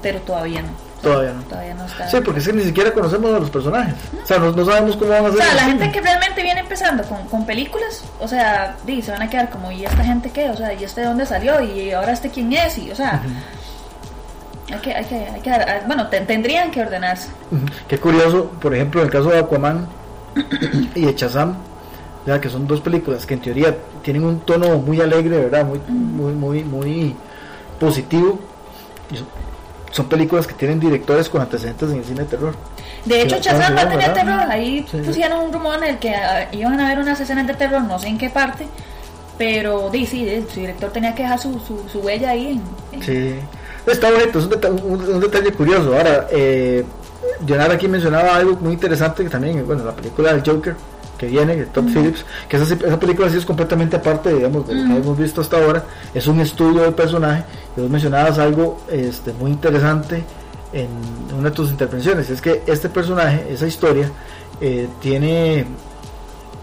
pero todavía no.
Todavía no.
Todavía no está.
Sí, porque es que ni siquiera conocemos a los personajes. O sea, no, no sabemos cómo van a
O
ser.
sea,
en
la gente que realmente viene empezando con, con películas, o sea, se van a quedar como, ¿y esta gente qué? O sea, ¿y este de dónde salió? ¿Y ahora este quién es? Y, o sea, hay que, hay que, hay que, ah, bueno, te- tendrían que ordenarse.
Qué curioso, por ejemplo, en el caso de Aquaman y de Shazam, ya que son dos películas que en teoría tienen un tono muy alegre, ¿verdad? Muy, muy, muy, muy positivo. Y son, son películas que tienen directores con antecedentes en el cine de terror.
De hecho,
Sí,
Shazam va a tener terror. Ahí
Sí, sí.
pusieron un rumor en el que ah, iban a haber unas escenas de terror, no sé en qué parte, pero sí, di, su director tenía que dejar su, su, su huella ahí. En, en-
Sí, está bonito, es un, deta- un- un detalle curioso. Ahora, eh, Leonardo aquí mencionaba algo muy interesante que también, bueno, la película del Joker que viene, de Todd Phillips, que esa, esa película sí es completamente aparte, digamos, de lo que hemos visto hasta ahora, es un estudio del personaje, y vos mencionabas algo este, muy interesante en una de tus intervenciones, es que este personaje, esa historia, eh, tiene,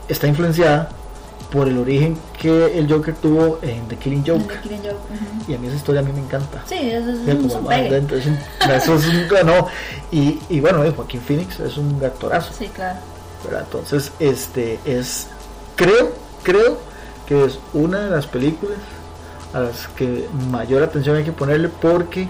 está influenciada por el origen que el Joker tuvo en The Killing Joke.
The Killing Joke, ujú.
Y a mí esa historia a mí me encanta.
Sí, eso es un
como eso es un no. y, y bueno, eh, Joaquín Phoenix es un actorazo,
Sí, claro.
¿Verdad? Entonces, este es, creo, creo que es una de las películas a las que mayor atención hay que ponerle porque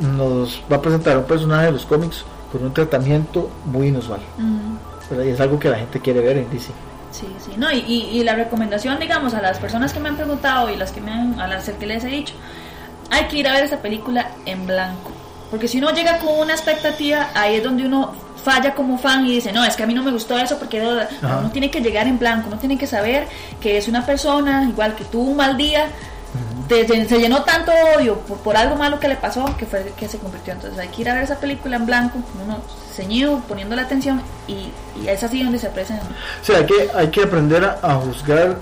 nos va a presentar un personaje de los cómics con un tratamiento muy inusual,
Ujú.
¿verdad? Y es algo que la gente quiere ver en DC.
Sí, sí, no, y, y, y la recomendación, digamos, a las personas que me han preguntado y las que me han, a las que les he dicho, hay que ir a ver esa película en blanco, porque si uno llega con una expectativa, ahí es donde uno falla como fan y dice, no, es que a mí no me gustó eso porque
Ajá.
uno tiene que llegar en blanco, uno tiene que saber que es una persona, igual que tuvo un mal día, te- se llenó tanto odio por, por algo malo que le pasó que fue que se convirtió. Entonces hay que ir a ver esa película en blanco, uno ceñido, poniendo la atención y, y es así donde se aprecian
O sea, hay que, hay que aprender a, a juzgar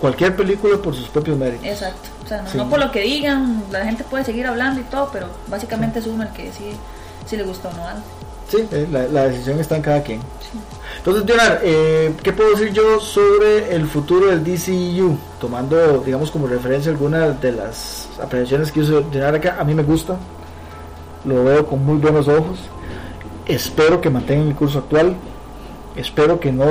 cualquier película por sus propios méritos.
Exacto, o sea, no,
Sí.
no por lo que digan, la gente puede seguir hablando y todo, pero básicamente es uno el que decide si le gusta o no algo.
Sí, eh, la, la decisión está en cada quien. Entonces, Leonard, eh, ¿qué puedo decir yo sobre el futuro del DCU? Tomando, digamos, como referencia algunas de las apreciaciones que hizo Leonard acá, a mí me gusta, lo veo con muy buenos ojos. Espero que mantengan el curso actual. Espero que no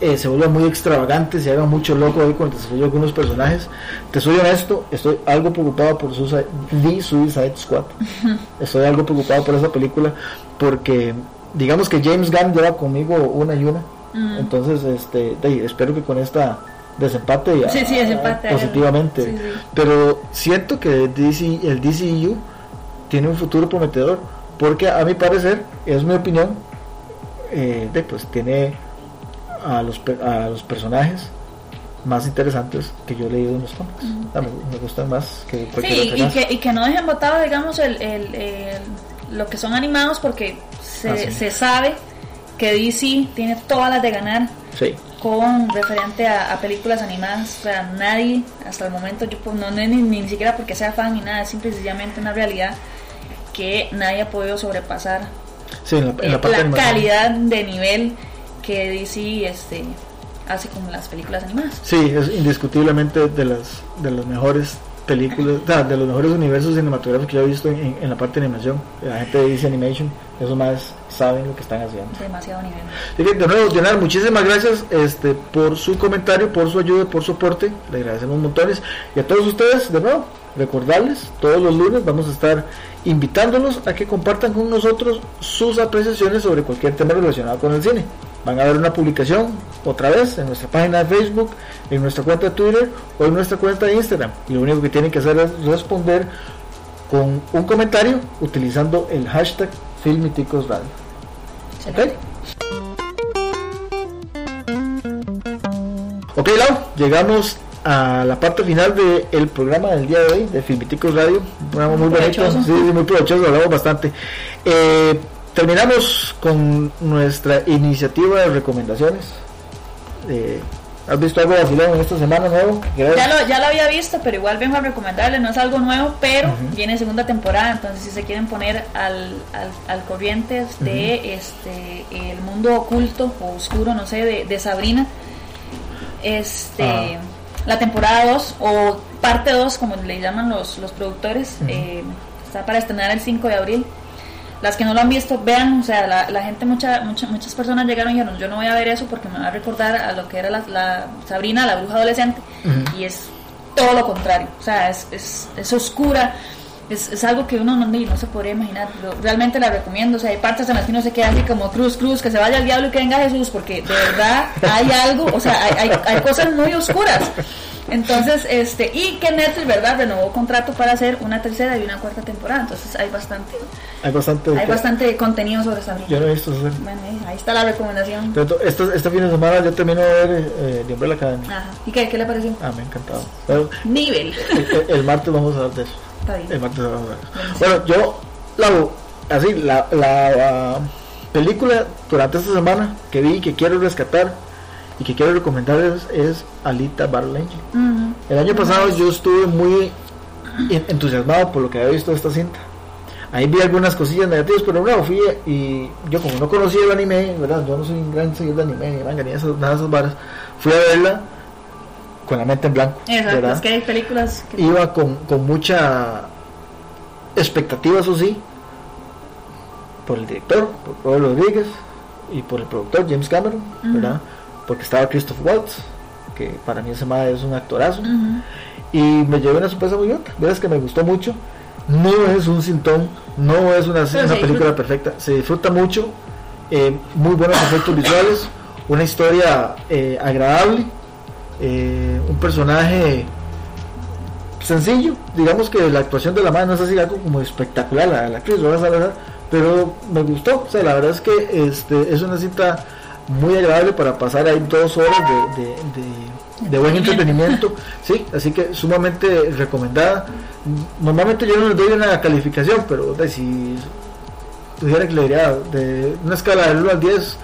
eh, se vuelva muy extravagante, se haga mucho loco ahí con el desarrollo de algunos personajes. Te soy honesto, estoy algo preocupado por Suicide, The Suicide Squad. Estoy algo preocupado por esa película porque digamos que James Gunn lleva conmigo una y una.
Mm.
Entonces, este, de espero que con esta desempate ya-
Sí, sí, desempate,
positivamente.
sí.
Pero siento que DC, el DCU tiene un futuro prometedor porque a mi parecer, es mi opinión, eh, de, pues tiene a los, a los personajes más interesantes que yo he leído en los cómics. O sea, me, me gustan más que cualquier
Sí,
otra
y que, y que no dejen votado, digamos, el, el- el- lo que son animados porque se,
Ah, sí.
se sabe que DC tiene todas las de ganar
Sí.
con referente a, a películas animadas. O sea, nadie, hasta el momento, yo pues, no ni, ni siquiera porque sea fan ni nada, es simple y sencillamente una realidad que nadie ha podido sobrepasar
Sí, en la, en la parte
la calidad de nivel que DC este, hace con las películas animadas.
Sí, es indiscutiblemente de las de las mejores películas, de los mejores universos cinematográficos que yo he visto en, la parte de animación. La gente de DC Animation, esos más saben lo que están haciendo.
Demasiado nivel.
Así de nuevo, Leonardo, muchísimas gracias este, por su comentario, por su ayuda, por su aporte. Le agradecemos montones. Y a todos ustedes, de nuevo, recordarles, todos los lunes vamos a estar invitándolos a que compartan con nosotros sus apreciaciones sobre cualquier tema relacionado con el cine. Van a ver una publicación otra vez en nuestra página de Facebook, en nuestra cuenta de Twitter o en nuestra cuenta de Instagram. Y lo único que tienen que hacer es responder con un comentario utilizando el hashtag Filmiticos Radio. ¿Ok? Lau, llegamos a la parte final del programa del día de hoy de Filmiticos Radio. Un programa muy bonito, sí, muy provechoso, hablamos bastante. Eh, terminamos con nuestra iniciativa de recomendaciones. Eh, ¿Has visto algo vacilón en esta semana nuevo?
Ya lo, ya lo había visto, pero igual vengo a recomendarle, no es algo nuevo, pero viene segunda temporada, entonces si se quieren poner al, al, al corriente de este el mundo oculto o oscuro, no sé, de, de Sabrina, este
Ah.
la temporada 2 o parte 2, como le llaman los, los productores, eh, está para estrenar el 5 de abril. Las que no lo han visto, vean, o sea, la, la gente, mucha, mucha, muchas personas llegaron y dijeron, yo no voy a ver eso porque me va a recordar a lo que era la, la Sabrina, la bruja adolescente, y es todo lo contrario, o sea, es, es, es oscura, es, es, algo que uno no, no, se podría imaginar. Pero realmente la recomiendo. O sea, hay partes en las que uno se queda así como cruz, cruz, que se vaya al diablo y que venga Jesús, porque de verdad hay algo, o sea, hay, hay, hay cosas muy oscuras. Entonces, este, y que Netflix, ¿verdad? Renovó contrato para hacer una tercera y una cuarta temporada. Entonces hay bastante.
Hay bastante.
Hay bastante contenido sobre esa
Yo no he visto eso.
Bueno, ahí está la recomendación.
Este, este fin de semana yo termino de ver eh, The Umbrella Academy.
Ajá. ¿Y qué, qué le pareció?
Ah, me ha encantado. Pero,
Nivel.
El, el, martes vamos a hablar de eso.
Está bien.
El martes vamos a hablar. Bueno, yo, la, así, la, la uh, película durante esta semana que vi que quiero rescatar y que quiero recomendarles es Alita Battle Angel.
Uh -huh.
El año pasado yo estuve muy entusiasmado por lo que había visto de esta cinta. Ahí vi algunas cosillas negativas, pero no, fui y yo como no conocía el anime, ¿verdad? Yo no soy un gran seguidor de anime, ni manga, ni esas, nada de esas varas. Fui a verla con la mente en blanco.
Exacto,
¿verdad?
es que hay películas que...
Iba con, con mucha expectativa, eso sí, por el director, por Robert Rodríguez y por el productor James Cameron. ¿verdad? Porque estaba Christoph Waltz, que para mí ese madre es un actorazo. Y me llevé una sorpresa muy grata. Verás que me gustó mucho. No es un sintón, no es una, película perfecta. Se disfruta mucho, eh, muy buenos efectos visuales, una historia eh, agradable, eh, un personaje sencillo. Digamos que la actuación de la madre no es así algo como espectacular, la, la actriz Salazar, pero me gustó. O sea, la verdad es que este, es una cita muy agradable para pasar ahí dos horas de, de, de, de buen entretenimiento. Sí, así que sumamente recomendada. Normalmente yo no les doy una calificación, pero de, si tuviera que le diría de una escala del 1 al 10,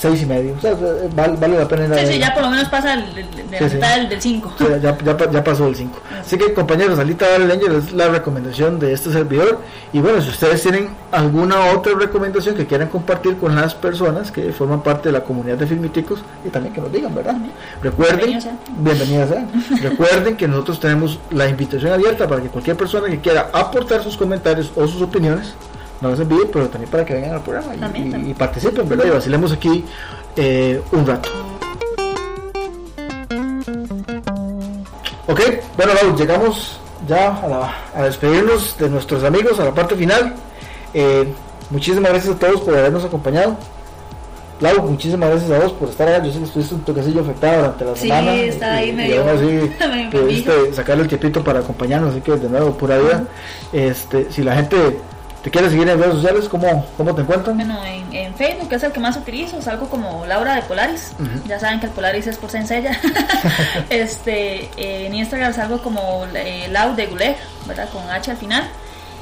6 y medio. O sea, vale, vale la pena a
Sí, sí, ya por lo menos pasa el, de, de
Sí,
la
sí.
mitad del- del 5.
O sea, ya, ya, ya pasó el 5. Así que compañeros, Alita Battle Angel es la recomendación de este servidor. Y bueno, si ustedes tienen alguna otra recomendación que quieran compartir con las personas que forman parte de la comunidad de filmiticos, y también que nos digan, ¿verdad? Recuerden,
Bienvenidos sean.
bienvenidas sean. Recuerden que nosotros tenemos la invitación abierta para que cualquier persona que quiera aportar sus comentarios o sus opiniones nos las envíe, pero también para que vengan al programa y,
También,
y-
también.
y participen, ¿verdad? Y vacilemos aquí eh, un rato. Ok, bueno, Lau, llegamos ya a, la- a despedirnos de nuestros amigos, a la parte final. Eh, muchísimas gracias a todos por habernos acompañado. Lau, muchísimas gracias a vos por estar acá. Yo sé que estuviste un toquecillo afectado durante la
Sí,
semana.
estaba ahí
y,
medio-
y así pudiste sacarle el tiempito para acompañarnos, así que de nuevo, pura vida. Este, si la gente te quiere seguir en redes sociales, ¿cómo, cómo te encuentran?
Bueno, en, en Facebook, que es el que más utilizo, salgo como Laura de Polaris. Ya saben que el Polaris es por sencilla. este, eh, en Instagram salgo como eh, Lau de Guleg, ¿verdad? Con H al final.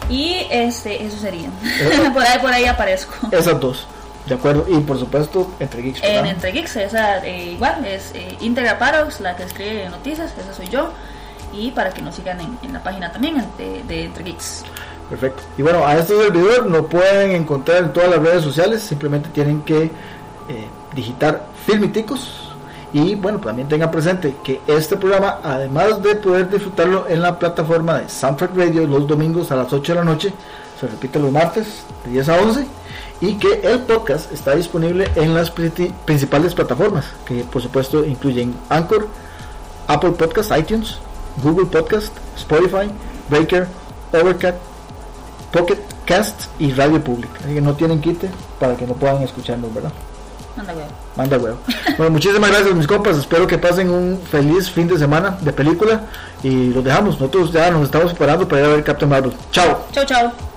Y este, eso sería. Por ahí, por ahí aparezco.
Esas dos, de acuerdo. Y por supuesto, entre geeks.
En
¿verdad?
Entre Geeks, esa eh, igual, es eh, Integra Parox, la que escribe noticias, esa soy yo. Y para que nos sigan en, en la página también de, de Entre Geeks.
Perfecto. Y bueno, a este servidor lo pueden encontrar en todas las redes sociales. Simplemente tienen que eh, digitar Filmiticos. Y bueno, también tengan presente que este programa, además de poder disfrutarlo en la plataforma de Soundtrack Radio los domingos a las 8 de la noche, se repite los martes de 10 a 11. Y que el podcast está disponible en las pri- principales plataformas, que por supuesto incluyen Anchor, Apple Podcast, iTunes, Google Podcast, Spotify, Breaker, Overcast, Pocket Cast y Radio Public. Así que no tienen quite para que no puedan escucharnos, ¿verdad?
Anda, huevo.
Manda huevo. Bueno, muchísimas gracias mis compas. Espero que pasen un feliz fin de semana de película. Y los dejamos. Nosotros ya nos estamos preparando para ir a ver Captain Marvel. Chao.
Chau, chau.